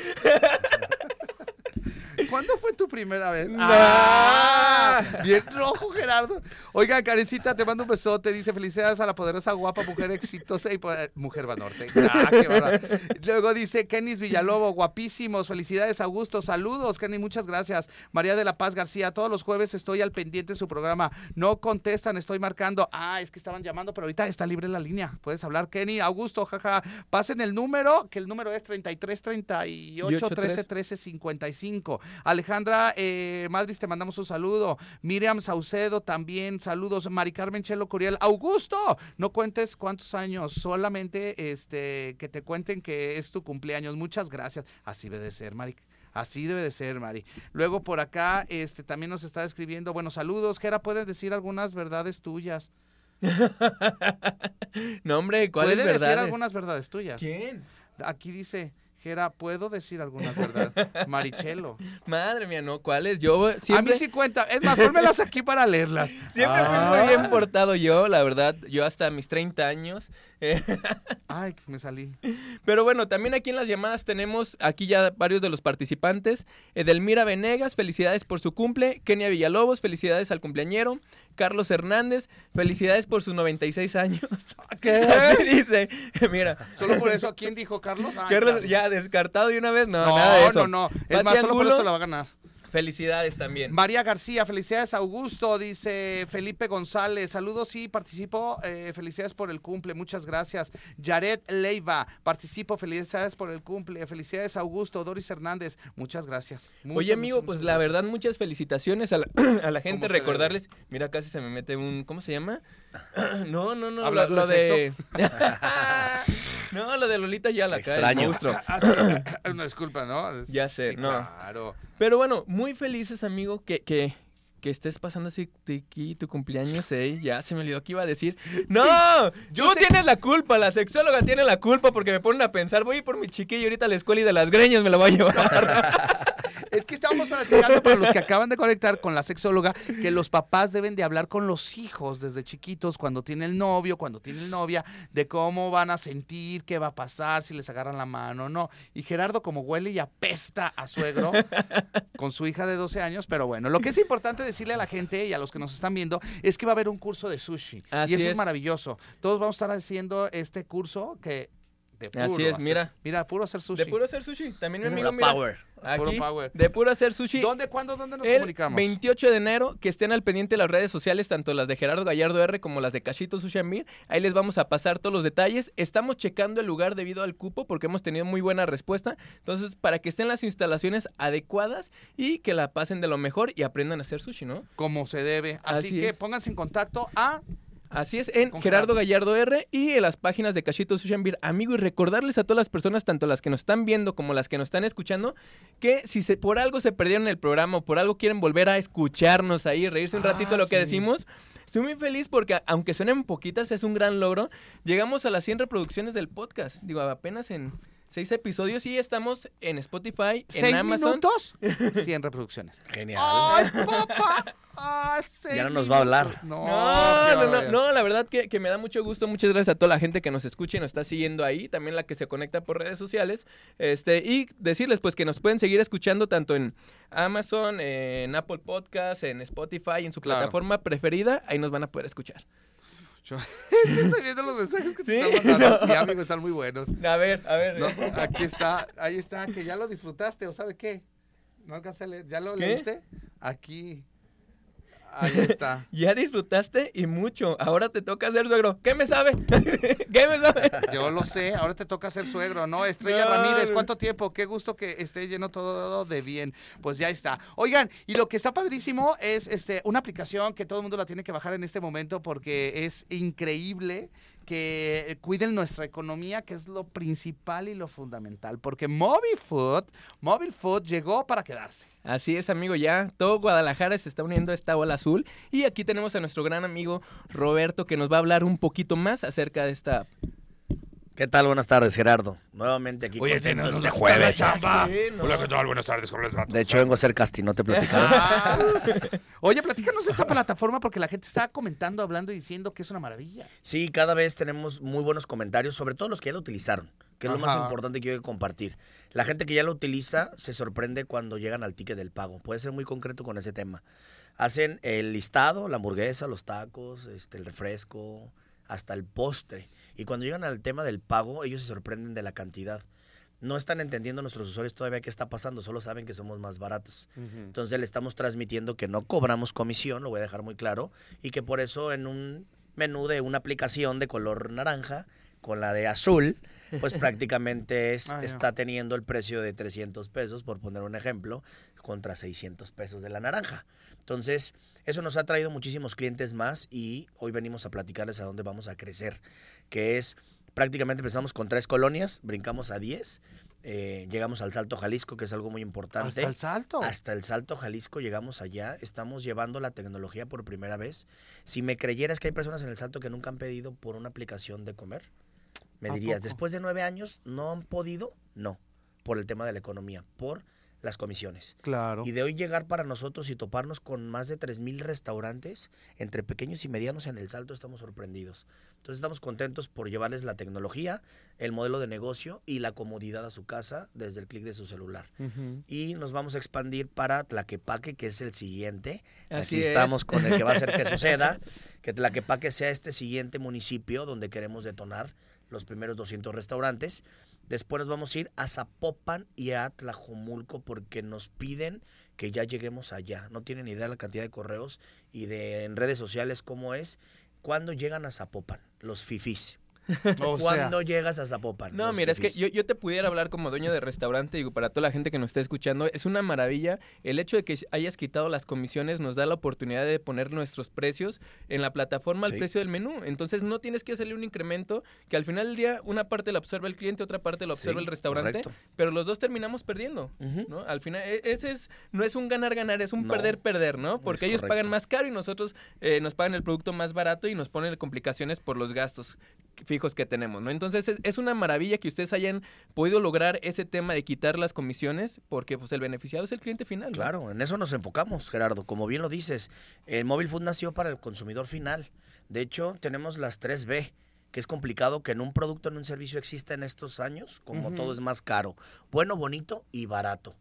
¿Cuándo fue tu primera vez? No. ¡Ah! Bien rojo, Gerardo. Oiga, Karencita, te mando un besote. Dice, felicidades a la poderosa, guapa, mujer exitosa y poder- mujer Banorte. Ah, qué. Luego dice, Kenis Villalobo, guapísimos. Felicidades, Augusto. Saludos, Kenny, muchas gracias. María de la Paz García, todos los jueves estoy al pendiente de su programa. No contestan, estoy marcando. Ah, es que estaban llamando, pero ahorita está libre la línea. Puedes hablar, Kenny. Augusto, jaja. Pasen el número, que el número es 33 38 13 13 55. Alejandra eh, Madrid, te mandamos un saludo. Miriam Saucedo también, saludos. Mari Carmen Chelo Curiel. Augusto, no cuentes cuántos años, solamente este que te cuenten que es tu cumpleaños. Muchas gracias. Así debe de ser, Mari. Así debe de ser, Mari. Luego por acá, este también nos está escribiendo. Bueno, saludos. Gera, puedes decir algunas verdades tuyas. No, hombre, ¿cuáles Puede decir verdades? algunas verdades tuyas. ¿Quién? Aquí dice, Gera, ¿puedo decir algunas verdades? Marichelo. Madre mía, no, ¿cuáles? Yo A mí siempre, sí cuenta. Es más, pónmelas aquí para leerlas. siempre fui Ah. muy bien portado yo, la verdad. Yo hasta mis 30 años. Ay, me salí. Pero bueno, también aquí en las llamadas tenemos aquí ya varios de los participantes. Edelmira Venegas, felicidades por su cumple. Kenia Villalobos, felicidades al cumpleañero. Carlos Hernández, felicidades por sus 96 años. ¿Qué? Así dice. Mira, Solo por eso, ¿quién dijo Carlos? Ay, Carlos Carlos. ya descartado de una vez. No, No, nada de eso. no, no. Es Pati más, solo por eso la va a ganar. Felicidades también. María García, felicidades Augusto, dice Felipe González, saludos y participo, eh, felicidades por el cumple, muchas gracias. Jared Leiva, participo, felicidades por el cumple, felicidades Augusto, Doris Hernández, muchas gracias. Muchas, Oye, amigo, muchas, pues muchas la verdad, muchas felicitaciones a la, a la gente. Recordarles, mira, casi se me mete un, ¿cómo se llama? No, no, no, ¿Hablas lo, lo de de... no, lo de Lolita ya la cae, Extraño. monstruo. Ah, sí, una disculpa, ¿no? Ya sé, sí, no. Claro. Pero bueno, muy felices, amigo, que, que, que estés pasando así tu, aquí tu cumpleaños, ¿eh? Ya se me olvidó que iba a decir. ¡No! yo Tú sé- tienes la culpa, la sexóloga tiene la culpa porque me ponen a pensar, voy a ir por mi chiquillo ahorita a la escuela y de las greñas me la voy a llevar. Es que estábamos platicando para los que acaban de conectar con la sexóloga que los papás deben de hablar con los hijos desde chiquitos cuando tiene el novio, cuando tiene novia, de cómo van a sentir, qué va a pasar, si les agarran la mano o no. Y Gerardo como huele y apesta a suegro con su hija de 12 años, pero bueno, lo que es importante decirle a la gente y a los que nos están viendo es que va a haber un curso de sushi. Así y eso es. es. maravilloso. Todos vamos a estar haciendo este curso que... De puro Así es, hacer- mira. Mira, puro hacer sushi. De puro hacer sushi. También mi amigo, mira, power. Puro power. de puro hacer sushi. ¿Dónde, cuándo, dónde nos El comunicamos? 28 de enero, que estén al pendiente de las redes sociales, tanto las de Gerardo Gallardo R como las de Cachito Sushi Beer. Ahí les vamos a pasar todos los detalles. Estamos checando el lugar debido al cupo porque hemos tenido muy buena respuesta. Entonces, para que estén las instalaciones adecuadas y que la pasen de lo mejor y aprendan a hacer sushi, ¿no? como se debe. Así, Así que es. pónganse en contacto a Así es, en Gerardo Gerardo. Gallardo R y en las páginas de Cachito Beer. Amigo, y recordarles a todas las personas, tanto las que nos están viendo como las que nos están escuchando, que si se, por algo se perdieron el programa o por algo quieren volver a escucharnos ahí, reírse un Ah, ratito de lo que decimos, estoy muy feliz porque aunque suenen poquitas, es un gran logro. Llegamos a las 100 reproducciones del podcast. Digo, apenas en seis episodios y estamos en Spotify, en seis Amazon. minutos, 100 reproducciones. Genial. ¡Ay, papá! ¡Ah, seis Ya no nos va a hablar. No, No, no, no, la verdad que, que me da mucho gusto. Muchas gracias a toda la gente que nos escucha y nos está siguiendo ahí, también la que se conecta por redes sociales. Este, y decirles pues que nos pueden seguir escuchando tanto en Amazon, en Apple Podcasts, en Spotify, en su Claro. plataforma preferida, ahí nos van a poder escuchar. Yo- es que estoy viendo los mensajes que te Sí, están mandando. no. Sí, amigo, están muy buenos. A ver, a ver. No, aquí está, ahí está, que ya lo disfrutaste, ¿o sabe qué? No alcancé a leer. ¿Ya lo ¿Qué? leíste? Aquí. Ahí está. Ya disfrutaste y mucho. Ahora te toca hacer suegro. ¿Qué me sabe? ¿Qué me sabe? Yo lo sé, ahora te toca ser suegro, ¿no? Estrella No, Ramírez. ¿cuánto tiempo? Qué gusto que esté lleno todo de bien. Pues ya está. Oigan, y lo que está padrísimo es este una aplicación que todo el mundo la tiene que bajar en este momento porque es increíble que cuiden nuestra economía, que es lo principal y lo fundamental. Porque Mobile Food, Mobile Food llegó para quedarse. Así es, amigo, ya todo Guadalajara se está uniendo a esta ola azul. Y aquí tenemos a nuestro gran amigo Roberto que nos va a hablar un poquito más acerca de esta. ¿Qué tal? Buenas tardes, Gerardo. Nuevamente aquí Oye, contento tenemos este jueves. chamba. Sí, no. Hola, ¿qué tal? Buenas tardes, ¿cómo les va? De hecho, vengo a hacer casting, ¿no te platicaron? Ah. Oye, platícanos de esta plataforma porque la gente está comentando, hablando y diciendo que es una maravilla. Sí, cada vez tenemos muy buenos comentarios, sobre todo los que ya lo utilizaron, que es lo más importante que quiero compartir. La gente que ya lo utiliza se sorprende cuando llegan al ticket del pago. Puede ser muy concreto con ese tema. Hacen el listado, la hamburguesa, los tacos, este, el refresco, hasta el postre. Y cuando llegan al tema del pago, ellos se sorprenden de la cantidad. No están entendiendo nuestros usuarios todavía qué está pasando, solo saben que somos más baratos. Entonces le estamos transmitiendo que no cobramos comisión, lo voy a dejar muy claro, y que por eso en un menú de una aplicación de color naranja con la de azul, pues prácticamente es, Ah, está teniendo el precio de 300 pesos, por poner un ejemplo, contra 600 pesos de la naranja. Entonces, eso nos ha traído muchísimos clientes más y hoy venimos a platicarles a dónde vamos a crecer, que es prácticamente empezamos con tres colonias, brincamos a 10, eh, llegamos al Salto Jalisco, que es algo muy importante. Hasta el salto. Hasta el Salto Jalisco llegamos allá, estamos llevando la tecnología por primera vez. Si me creyeras que hay personas en el Salto que nunca han pedido por una aplicación de comer, me ¿A dirías, poco? después de nueve años, ¿no han podido? No, por el tema de la economía, por las comisiones. Claro. Y de hoy llegar para nosotros y toparnos con más de 3.000 restaurantes, entre pequeños y medianos en el Salto, estamos sorprendidos. Entonces estamos contentos por llevarles la tecnología, el modelo de negocio y la comodidad a su casa desde el clic de su celular. Y nos vamos a expandir para Tlaquepaque, que es el siguiente. Así Aquí es. estamos con el que va a hacer que suceda, que Tlaquepaque sea este siguiente municipio donde queremos detonar los primeros 200 restaurantes. Después nos vamos a ir a Zapopan y a Tlajomulco porque nos piden que ya lleguemos allá. No tienen idea de la cantidad de correos y de en redes sociales cómo es cuando llegan a Zapopan, los fifís. O sea, Cuando llegas a Zapopan. No, mira, es que yo, yo te pudiera hablar como dueño de restaurante, digo, para toda la gente que nos está escuchando, es una maravilla. El hecho de que hayas quitado las comisiones nos da la oportunidad de poner nuestros precios en la plataforma al Sí. precio del menú. Entonces no tienes que hacerle un incremento que al final del día una parte la observa el cliente, otra parte la observa Sí, el restaurante, correcto. pero los dos terminamos perdiendo. ¿no? Al final, e- ese es, no es un ganar-ganar, es un perder-perder, ¿no? Porque es ellos pagan más caro y nosotros eh, nos pagan el producto más barato y nos ponen complicaciones por los gastos fijos que tenemos, ¿no? Entonces es, es una maravilla que ustedes hayan podido lograr ese tema de quitar las comisiones porque pues el beneficiado es el cliente final. ¿no? Claro, en eso nos enfocamos, Gerardo. Como bien lo dices, el móvil food nació para el consumidor final. De hecho, tenemos las 3B, que es complicado que en un producto, en un servicio exista en estos años, como todo es más caro. Bueno, bonito y barato.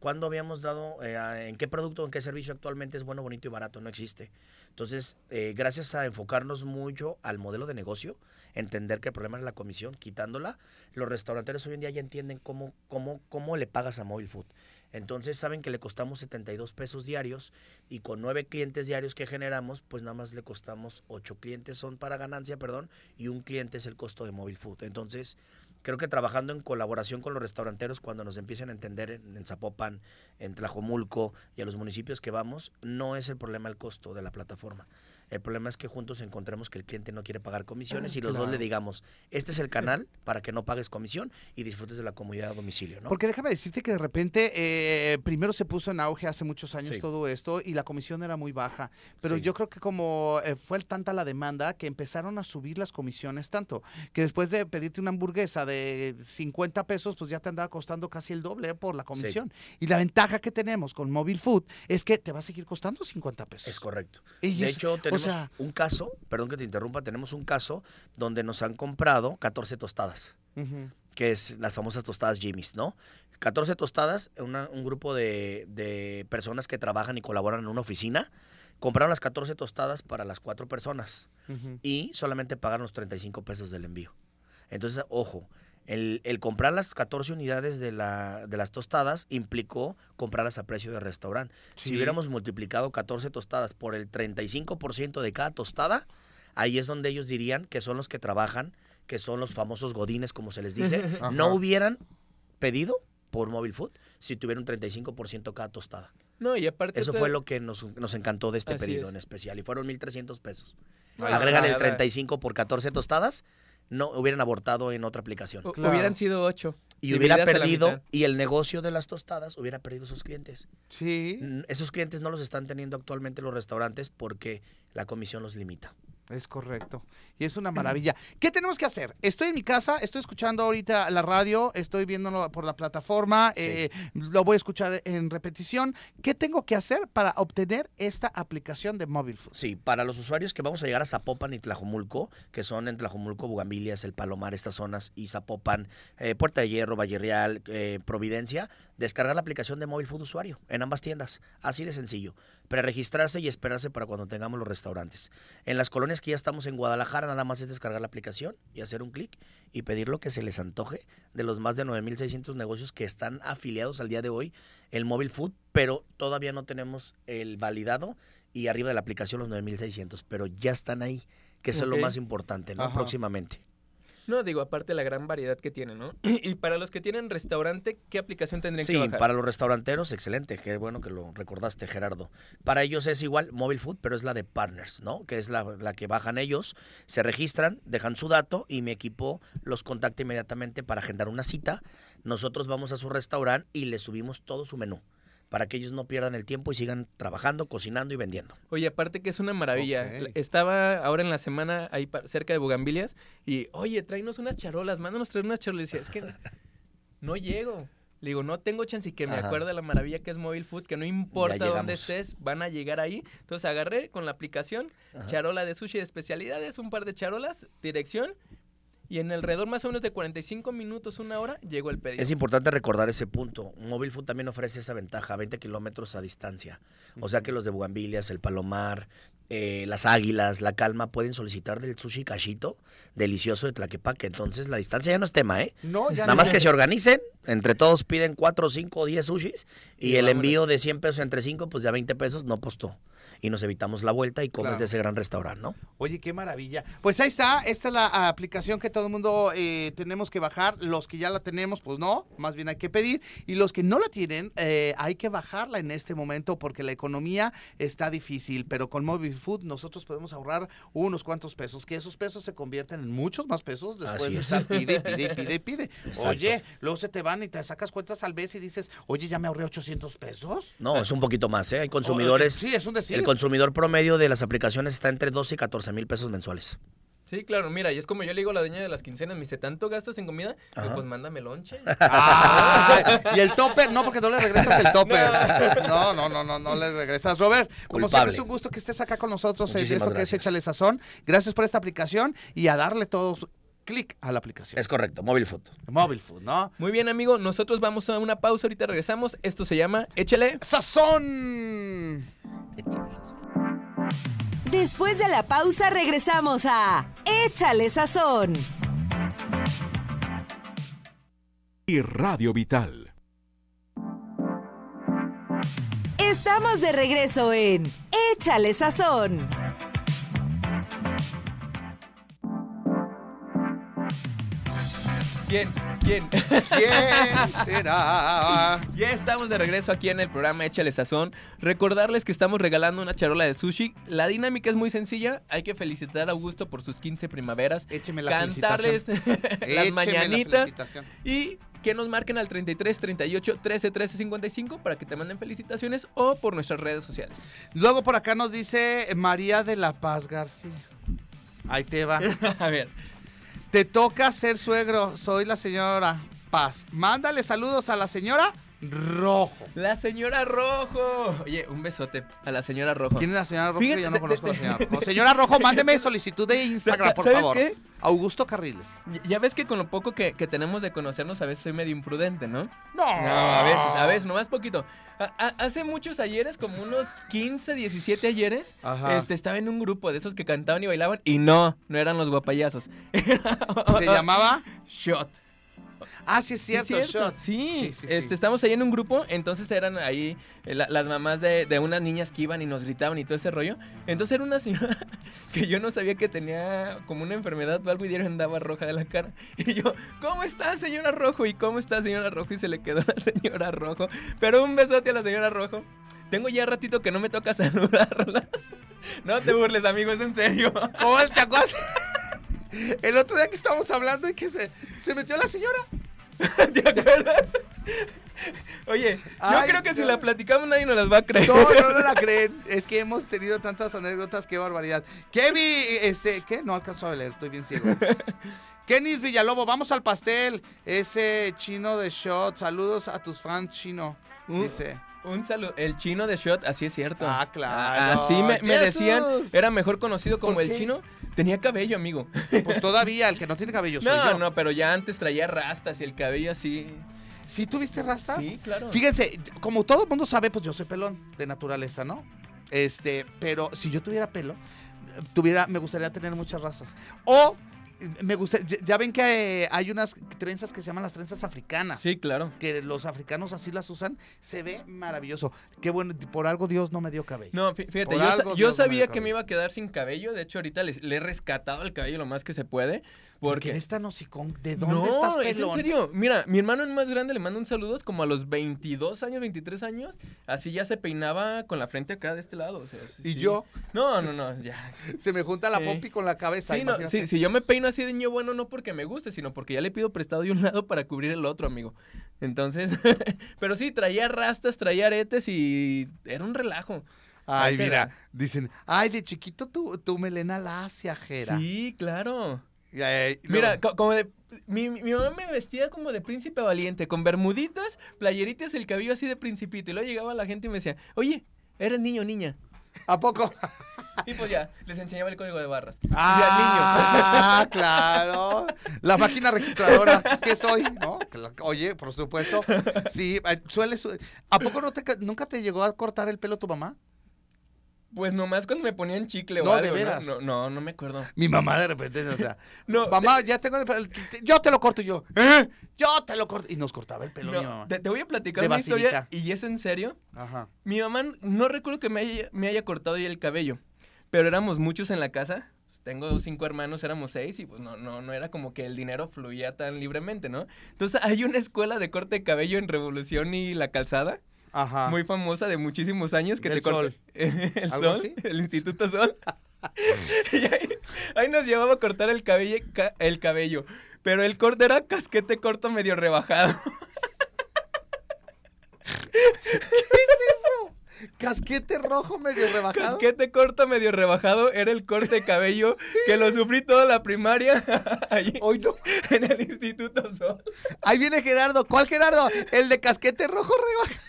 ¿Cuándo habíamos dado, eh, en qué producto, en qué servicio actualmente es bueno, bonito y barato? No existe. Entonces, eh, gracias a enfocarnos mucho al modelo de negocio, entender que el problema es la comisión, quitándola, los restauranteros hoy en día ya entienden cómo, cómo, cómo le pagas a Mobile Food. Entonces saben que le costamos 72 pesos diarios y con nueve clientes diarios que generamos, pues nada más le costamos ocho clientes son para ganancia, perdón, y un cliente es el costo de Mobile Food. Entonces, creo que trabajando en colaboración con los restauranteros, cuando nos empiecen a entender en, en Zapopan, en Tlajomulco y a los municipios que vamos, no es el problema el costo de la plataforma. El problema es que juntos encontremos que el cliente no quiere pagar comisiones Ah, y los dos le digamos, este es el canal para que no pagues comisión y disfrutes de la comodidad a domicilio, ¿no? Porque déjame decirte que de repente eh, primero se puso en auge hace muchos años Sí. todo esto y la comisión era muy baja. Pero Sí. yo creo que como eh, fue tanta la demanda que empezaron a subir las comisiones tanto que después de pedirte una hamburguesa de 50 pesos, pues ya te andaba costando casi el doble eh, por la comisión. Y la ventaja que tenemos con Mobile Food es que te va a seguir costando 50 pesos. Es correcto. Y De es- hecho, tenemos sea- un caso, perdón que te interrumpa, tenemos un caso donde nos han comprado 14 tostadas, que es las famosas tostadas Jimmy's, ¿no? 14 tostadas, una- un grupo de, de personas que trabajan y colaboran en una oficina, compraron las 14 tostadas para las cuatro personas y solamente pagaron los 35 pesos del envío. Entonces, ojo, el, el comprar las 14 unidades de, la, de las tostadas implicó comprarlas a precio de restaurante. Sí. Si hubiéramos multiplicado 14 tostadas por el 35% de cada tostada, ahí es donde ellos dirían que son los que trabajan, que son los famosos godines, como se les dice, no hubieran pedido por Mobile Food si tuvieran un 35% cada tostada. No, y aparte... Eso fue lo que nos, nos encantó de este Así pedido es. en especial y fueron 1.300 pesos. Agregan el 35 por 14 tostadas, no hubieran abortado en otra aplicación. Claro. Hubieran sido ocho. Y hubiera perdido, y el negocio de las tostadas hubiera perdido sus clientes. Sí. Esos clientes no los están teniendo actualmente los restaurantes porque la comisión los limita. Es correcto. Y es una maravilla. ¿Qué tenemos que hacer? Estoy en mi casa, estoy escuchando ahorita la radio, estoy viéndolo por la plataforma, Sí. eh, lo voy a escuchar en repetición. ¿Qué tengo que hacer para obtener esta aplicación de Mobile Food? Sí, para los usuarios que vamos a llegar a Zapopan y Tlajomulco, que son en Tlajomulco, Bugambilias, El Palomar, estas zonas, y Zapopan, eh, Puerta de Hierro, Valle Real, eh, Providencia, descargar la aplicación de Mobile Food Usuario en ambas tiendas. Así de sencillo. Preregistrarse y esperarse para cuando tengamos los restaurantes. En las colonias que ya estamos en Guadalajara, nada más es descargar la aplicación y hacer un clic y pedir lo que se les antoje de los más de 9.600 negocios que están afiliados al día de hoy, el Mobile Food, pero todavía no tenemos el validado y arriba de la aplicación los 9600, pero ya están ahí, que eso es lo más importante, ¿no? Ajá. Próximamente. No, digo, aparte la gran variedad que tiene, ¿no? y para los que tienen restaurante, ¿qué aplicación tendrían Sí, que bajar? para los restauranteros, excelente, qué bueno que lo recordaste, Gerardo. Para ellos es igual Mobile Food, pero es la de Partners, ¿no? Que es la, la que bajan ellos, se registran, dejan su dato y mi equipo los contacta inmediatamente para agendar una cita. Nosotros vamos a su restaurante y les subimos todo su menú para que ellos no pierdan el tiempo y sigan trabajando, cocinando y vendiendo. Oye, aparte que es una maravilla. Estaba ahora en la semana ahí cerca de Bugambilias y, oye, tráenos unas charolas, mándanos traer unas charolas. Y decía, es que no llego. Le digo, no tengo chance y que me Ajá. acuerde de la maravilla que es Mobile Food, que no importa dónde estés, van a llegar ahí. Entonces agarré con la aplicación, Ajá. charola de sushi de especialidades, un par de charolas, dirección, y en alrededor más o menos de 45 minutos, una hora, llegó el pedido. Es importante recordar ese punto. Mobile Food también ofrece esa ventaja, 20 kilómetros a distancia. O sea que los de Bugambilias, el Palomar, eh, las Águilas, la Calma pueden solicitar del sushi cachito delicioso de Tlaquepaque. Entonces la distancia ya no es tema, ¿eh? No, ya Nada no. más que se organicen, entre todos piden 4, 5 o 10 sushis y, Y el vámonos. envío de 100 pesos entre 5, pues ya 20 pesos no costó. Y nos evitamos la vuelta y comes Claro. de ese gran restaurante, ¿no? Oye, qué maravilla. Pues ahí está, esta es la aplicación que todo el mundo eh, tenemos que bajar. Los que ya la tenemos, pues no, más bien hay que pedir. Y los que no la tienen, eh, hay que bajarla en este momento porque la economía está difícil. Pero con Mobile Food nosotros podemos ahorrar unos cuantos pesos, que esos pesos se convierten en muchos más pesos después Así de es. estar pide, pide, pide, pide. Exacto. Oye, luego se te van y te sacas cuentas al mes y dices, oye, ya me ahorré 800 pesos. No, es un poquito más, ¿eh? Hay consumidores. Sí, es un decir. El consumidor promedio de las aplicaciones está entre 12 y 14 mil pesos mensuales. Sí, claro, mira, y es como yo le digo a la dueña de las quincenas, me dice, ¿tanto gastas en comida? Yo, pues mándame lonche. Ah, y el topper, no, porque no le regresas el topper. No, no, no, no, no le regresas. Robert, como siempre es un gusto que estés acá con nosotros en Muchísimas esto que es gracias. Échale Sazón. Gracias por esta aplicación y a darle todos clic a la aplicación. Es correcto, Mobile Food. Mobile Food, ¿no? Muy bien, amigo, nosotros vamos a una pausa, ahorita regresamos. Esto se llama Échale. Sazón. Después de la pausa regresamos a Échale Sazón. y Radio Vital. Estamos de regreso en Échale Sazón. ¿Quién? ¿Quién? ¿Quién será? Ya estamos de regreso aquí en el programa Échale Sazón. Recordarles que estamos regalando una charola de sushi. La dinámica es muy sencilla. Hay que felicitar a Augusto por sus 15 primaveras. Écheme la cantarles las la mañanitas felicitación. y que nos marquen al 33 38 13 13 55 para que te manden felicitaciones o por nuestras redes sociales. Luego por acá nos dice María de la Paz García. Ahí te va. a ver, Te toca ser suegro. Soy la señora Paz. Mándale saludos a la señora Rojo. la señora Rojo. Oye, un besote a la señora Rojo. ¿Quién es la señora Rojo? Fíjate, Que yo no conozco a la señora Rojo. Señora Rojo, mándeme solicitud de Instagram, por ¿Sabes favor. qué? Augusto Carriles. Ya- Ya ves que con lo poco que, que tenemos de conocernos a veces soy medio imprudente, ¿no? No, No, a veces, a veces, nomás poquito. A- a- hace muchos ayeres, como unos 15, 17 ayeres, Ajá. este, estaba en un grupo de esos que cantaban y bailaban y no, no eran los guapayazos. Se llamaba. Shot. Ah, sí, es cierto, ¿Es cierto? Shot. Sí, Sí, sí, este, sí. estamos ahí en un grupo, entonces eran ahí eh, la- las mamás de, de unas niñas que iban y nos gritaban y todo ese rollo. Entonces era una señora que yo no sabía que tenía como una enfermedad o algo y andaba roja de la cara. Y yo, ¿cómo está señora Rojo? ¿Y cómo está señora Rojo? Y se le quedó la señora Rojo. Pero un besote a la señora Rojo. Tengo ya ratito que no me toca saludarla. No te burles, amigo, es en serio. ¿Cómo te acuerdas? El otro día que estábamos hablando y que se, se metió la señora. ¿Te acuerdas? Oye, yo creo que si la platicamos nadie nos las va a creer. No, no, no la creen. Es que hemos tenido tantas anécdotas, qué barbaridad. Kevin, este, ¿qué? No alcanzo a leer, estoy bien ciego. Kenis Villalobos, vamos al pastel. Ese chino de shot. Saludos a tus fans chino. Uh. Dice. Un saludo. El chino de Shot, así es cierto. Ah, claro. Así me, decían. Era mejor conocido como ¿Por el chino. Tenía cabello, amigo. Pues todavía, el que no tiene cabello soy No, yo. no, pero ya antes traía rastas y el cabello así. ¿Sí tuviste rastas? Sí, claro. Fíjense, como todo el mundo sabe, pues yo soy pelón de naturaleza, ¿no? Este, pero si yo tuviera pelo, tuviera, me gustaría tener muchas razas. O me gusta, ya- ven que eh, hay unas trenzas que se llaman las trenzas africanas. Sí, claro. Que los africanos así las usan, se ve maravilloso. Qué bueno, por algo Dios no me dio cabello. No, fí- fíjate, Por yo, sa- algo yo Dios no me sabía que me iba a quedar sin cabello. De hecho, ahorita le, le he rescatado el cabello lo más que se puede. Porque Porque. eres tan hocicón. ¿De dónde no, estás es pelón? en serio. Mira, mi hermano el más grande le manda un saludo como a los 22 años, 23 años. Así ya se peinaba con la frente acá de este lado. o sea, sí, ¿Y sí. yo? No, no, no, ya. Se me junta la Sí. pompi con la cabeza. Sí, no, sí, si yo me peino así de niño bueno, no porque me guste, sino porque ya le pido prestado de un lado para cubrir el otro, amigo. Entonces, pero sí, traía rastas, traía aretes y era un relajo. Ay, mira, dicen, ay, de chiquito tu, tu melena lacia, Jera. Sí, claro. Y, eh, Mira, luego- como de... Mi, mi mamá me vestía como de príncipe valiente, con bermuditas, playeritas, el cabello así de principito. Y luego llegaba la gente y me decía, oye, eres niño o niña. ¿a poco? Y pues ya, les enseñaba el código de barras. Ah, claro. La máquina registradora. ¿Qué soy? ¿No? Oye, por supuesto. Sí, eh, suele. su- ¿A poco no te, ca- nunca te llegó a cortar el pelo tu mamá? Pues nomás cuando me ponían chicle No, o de veras. No, no, no me acuerdo. Mi mamá de repente, o sea, No, mamá, ya tengo el pelo. Yo te lo corto yo. ¿eh? Yo te lo corto. Y nos cortaba el pelo No, mi mamá. te, te voy a platicar De una historia y es en serio. Ajá. Mi mamá no recuerdo que me haya, me haya cortado ya el cabello, pero éramos muchos en la casa. Tengo cinco hermanos, éramos seis y pues no, no, no era como que el dinero fluía tan libremente, ¿no? Entonces hay una escuela de corte de cabello en Revolución y La Calzada, Ajá. muy famosa de muchísimos años que Del te corta Sol. el ¿Algo sol, así? el Instituto Sol. y ahí, ahí nos llevaba a cortar el cabello, ca- el cabello, pero el corte era casquete corto medio rebajado. Casquete rojo medio rebajado. Casquete corto medio rebajado era el corte de cabello que lo sufrí toda la primaria allí Hoy no. en el Instituto Sol. Ahí viene Gerardo. ¿Cuál Gerardo? El de casquete rojo rebajado.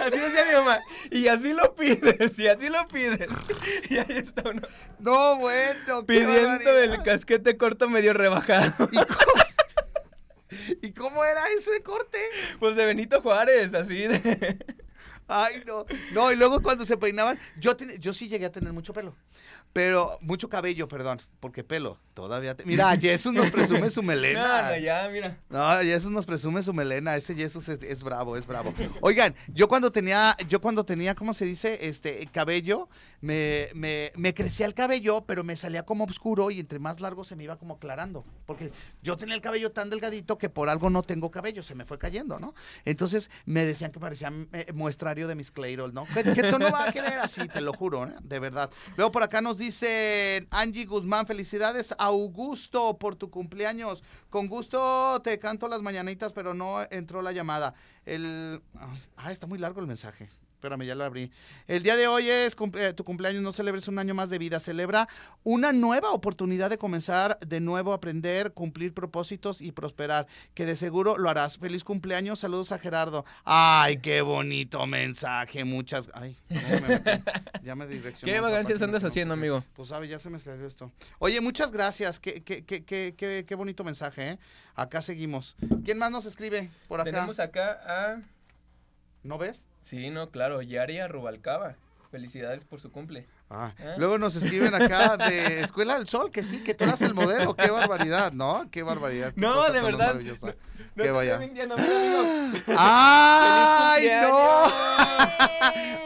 Así decía mi mamá. Y así lo pides, y así lo pides. Y ahí está uno No, bueno. pidiendo el casquete corto medio rebajado. ¿Y cómo, ¿Y cómo era ese corte? Pues de Benito Juárez, así de... Ay, no. No, y luego cuando se peinaban, yo, ten- yo sí llegué a tener mucho pelo. Pero, mucho cabello, perdón, porque pelo todavía. te- Mira, Jesús nos presume su melena. No, no, ya, mira. No, Jesús nos presume su melena. Ese Jesús es, es bravo, es bravo. Oigan, yo cuando tenía, yo cuando tenía, ¿cómo se dice? Este cabello, me, me, me crecía el cabello, pero me salía como oscuro y entre más largo se me iba como aclarando. Porque yo tenía el cabello tan delgadito que por algo no tengo cabello, se me fue cayendo, ¿no? Entonces me decían que parecía eh, muestrario de mis Clairol, ¿no? Que, tú no vas a querer así, te lo juro, ¿eh? de verdad. Luego por acá nos dice Angie Guzmán, felicidades Augusto por tu cumpleaños. Con gusto te canto las mañanitas, pero no entró la llamada. El ah, está muy largo el mensaje. Espérame, ya lo abrí. El día de hoy es cumple- tu cumpleaños, no celebres un año más de vida, celebra una nueva oportunidad de comenzar de nuevo a aprender, cumplir propósitos y prosperar, que de seguro lo harás. Feliz cumpleaños, saludos a Gerardo. Ay, qué bonito mensaje, muchas... Ay, ¿cómo me metí? ya me direccionó. ¿Qué vagancias andas no haciendo, sé amigo? Pues sabe, ya se me salió esto. Oye, muchas gracias, qué, qué, qué, qué, qué, qué- qué bonito mensaje, ¿eh? Acá seguimos. ¿Quién más nos escribe por acá? Tenemos acá a... ¿No ves? Sí, no, claro, Yaria Rubalcaba. Felicidades por su cumple. Ah, ¿Eh? Luego nos escriben acá de Escuela del Sol, que sí, que tú eras el modelo. Qué barbaridad, ¿no? Qué barbaridad. qué No, de verdad. No Que vaya. mintiendo. ¡Ay, ¡Feliz no!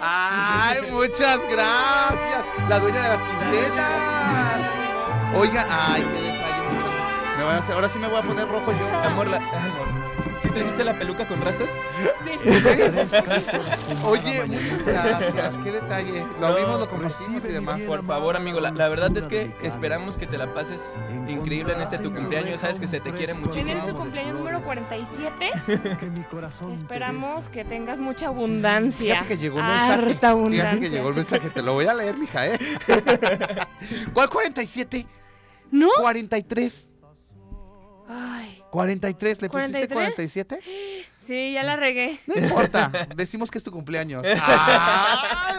¡Ay, muchas gracias! La dueña de las quincenas. Oigan, ay, me van a hacer- Ahora sí me voy a poner rojo yo. Amor, la... ah, no. ¿Sí te hiciste la peluca con rastas? Sí. Oye, muchas gracias, qué detalle. Lo No, abrimos, lo compartimos y demás. Por favor, amigo, la, la verdad es que esperamos que te la pases increíble en este tu cumpleaños. Sabes que se te quiere muchísimo. Tienes tu cumpleaños número 47. Esperamos que tengas mucha abundancia. Fíjate que llegó un mensaje. Harta Fíjate abundancia. que llegó el mensaje. Te lo voy a leer, mija, ¿eh? ¿Cuál 47? ¿No? 43. Ay, 43. ¿Le pusiste 43? 47? sí, ya la regué. No importa. Decimos que es tu cumpleaños. ¡Ah!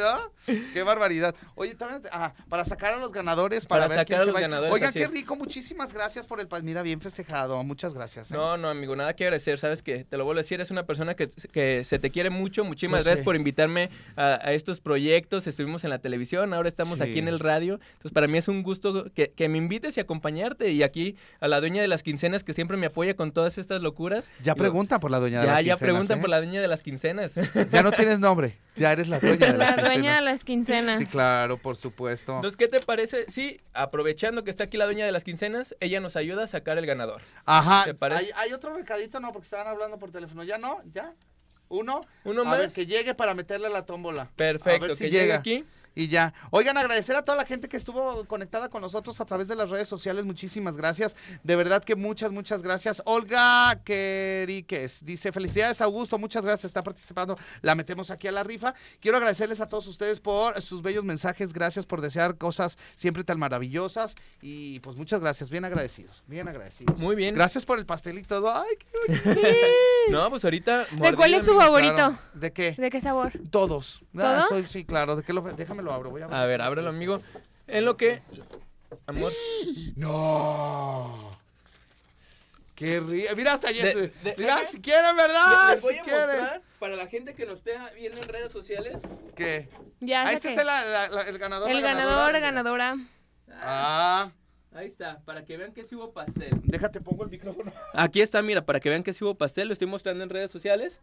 ¿no? ¡Qué barbaridad! Oye, también, ah, para sacar a los ganadores, para, Para ver sacar quién a se los va. ganadores, Oigan, qué rico. Muchísimas gracias por el. Mira, bien festejado. Muchas gracias. ¿eh? No, no, amigo, nada que agradecer. Sabes que te lo vuelvo a decir, es una persona que, que se te quiere mucho. Muchísimas Lo gracias sé. por invitarme a, a estos proyectos. Estuvimos en la televisión, ahora estamos Sí. aquí en el radio. Entonces, para mí es un gusto que, que me invites y acompañarte. Y aquí a la dueña de las quincenas que siempre me apoya con todas estas locuras. Ya pregunta por la dueña de Ya, las ya quincenas, preguntan ¿eh? por la dueña de las quincenas. Ya no tienes nombre. Ya eres la dueña de las La dueña de quincenas. las quincenas. Sí, claro, por supuesto. Entonces, ¿qué te parece? Sí, aprovechando que está aquí la dueña de las quincenas, ella nos ayuda a sacar el ganador. Ajá. ¿Te parece? ¿Hay, hay otro recadito? No, porque estaban hablando por teléfono. ¿Ya no? ¿Ya? ¿Uno? ¿Uno a más? ver, que llegue para meterle a la tómbola. Perfecto, A ver si que llegue llega. aquí. Y ya. Oigan, agradecer a toda la gente que estuvo conectada con nosotros a través de las redes sociales. Muchísimas gracias. De verdad que muchas, muchas gracias. Olga Queriques dice: Felicidades, Augusto. Muchas gracias. Está participando. La metemos aquí a la rifa. Quiero agradecerles a todos ustedes por sus bellos mensajes. Gracias por desear cosas siempre tan maravillosas. Y pues muchas gracias. Bien agradecidos. Bien agradecidos. Muy bien. Gracias por el pastel y todo. Ay, qué No, pues ahorita. ¿De cuál es tu favorito? claro. ¿De qué? ¿De qué sabor? Todos. Ah, ¿Todos? soy- sí, claro. ¿De qué lo, déjame déjame lo abro. Voy a, ver, ábrelo, amigo. En lo que. Amor. No. Qué rico. Mira hasta. De- de- Mira, si quieren, ¿verdad? Les voy si a quieren. mostrar para la gente que nos esté viendo en redes sociales. ¿Qué? Ya Ah, este que- es el, la- la- el ganador. el la ganador, ganadora. ganadora. Ah, Ahí está, para que vean que sí hubo pastel. déjate, pongo el micrófono. Aquí está, mira, para que vean que sí hubo pastel. Lo estoy mostrando en redes sociales.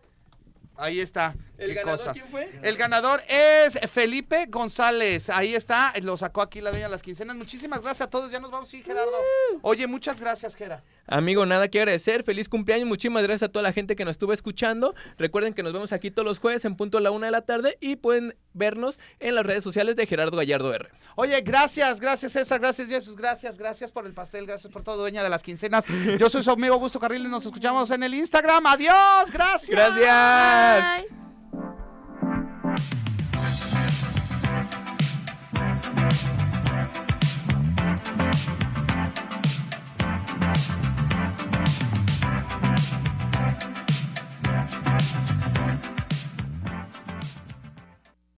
Ahí está. ¿El Qué ganador cosa. quién fue? El ganador es Felipe González. Ahí está. Lo sacó aquí la dueña de las quincenas. Muchísimas gracias a todos. Ya nos vamos, sí, Gerardo. Oye, muchas gracias, Gera. Amigo, nada que agradecer. Feliz cumpleaños. Muchísimas gracias a toda la gente que nos estuvo escuchando. Recuerden que nos vemos aquí todos los jueves en punto a la una de la tarde y pueden vernos en las redes sociales de Gerardo Gallardo R. Oye, gracias, gracias César, gracias Jesús, gracias, gracias por el pastel, gracias por todo, dueña de las quincenas. Yo soy su amigo Augusto Carril y nos escuchamos en el Instagram. Adiós, gracias. Gracias. Bye.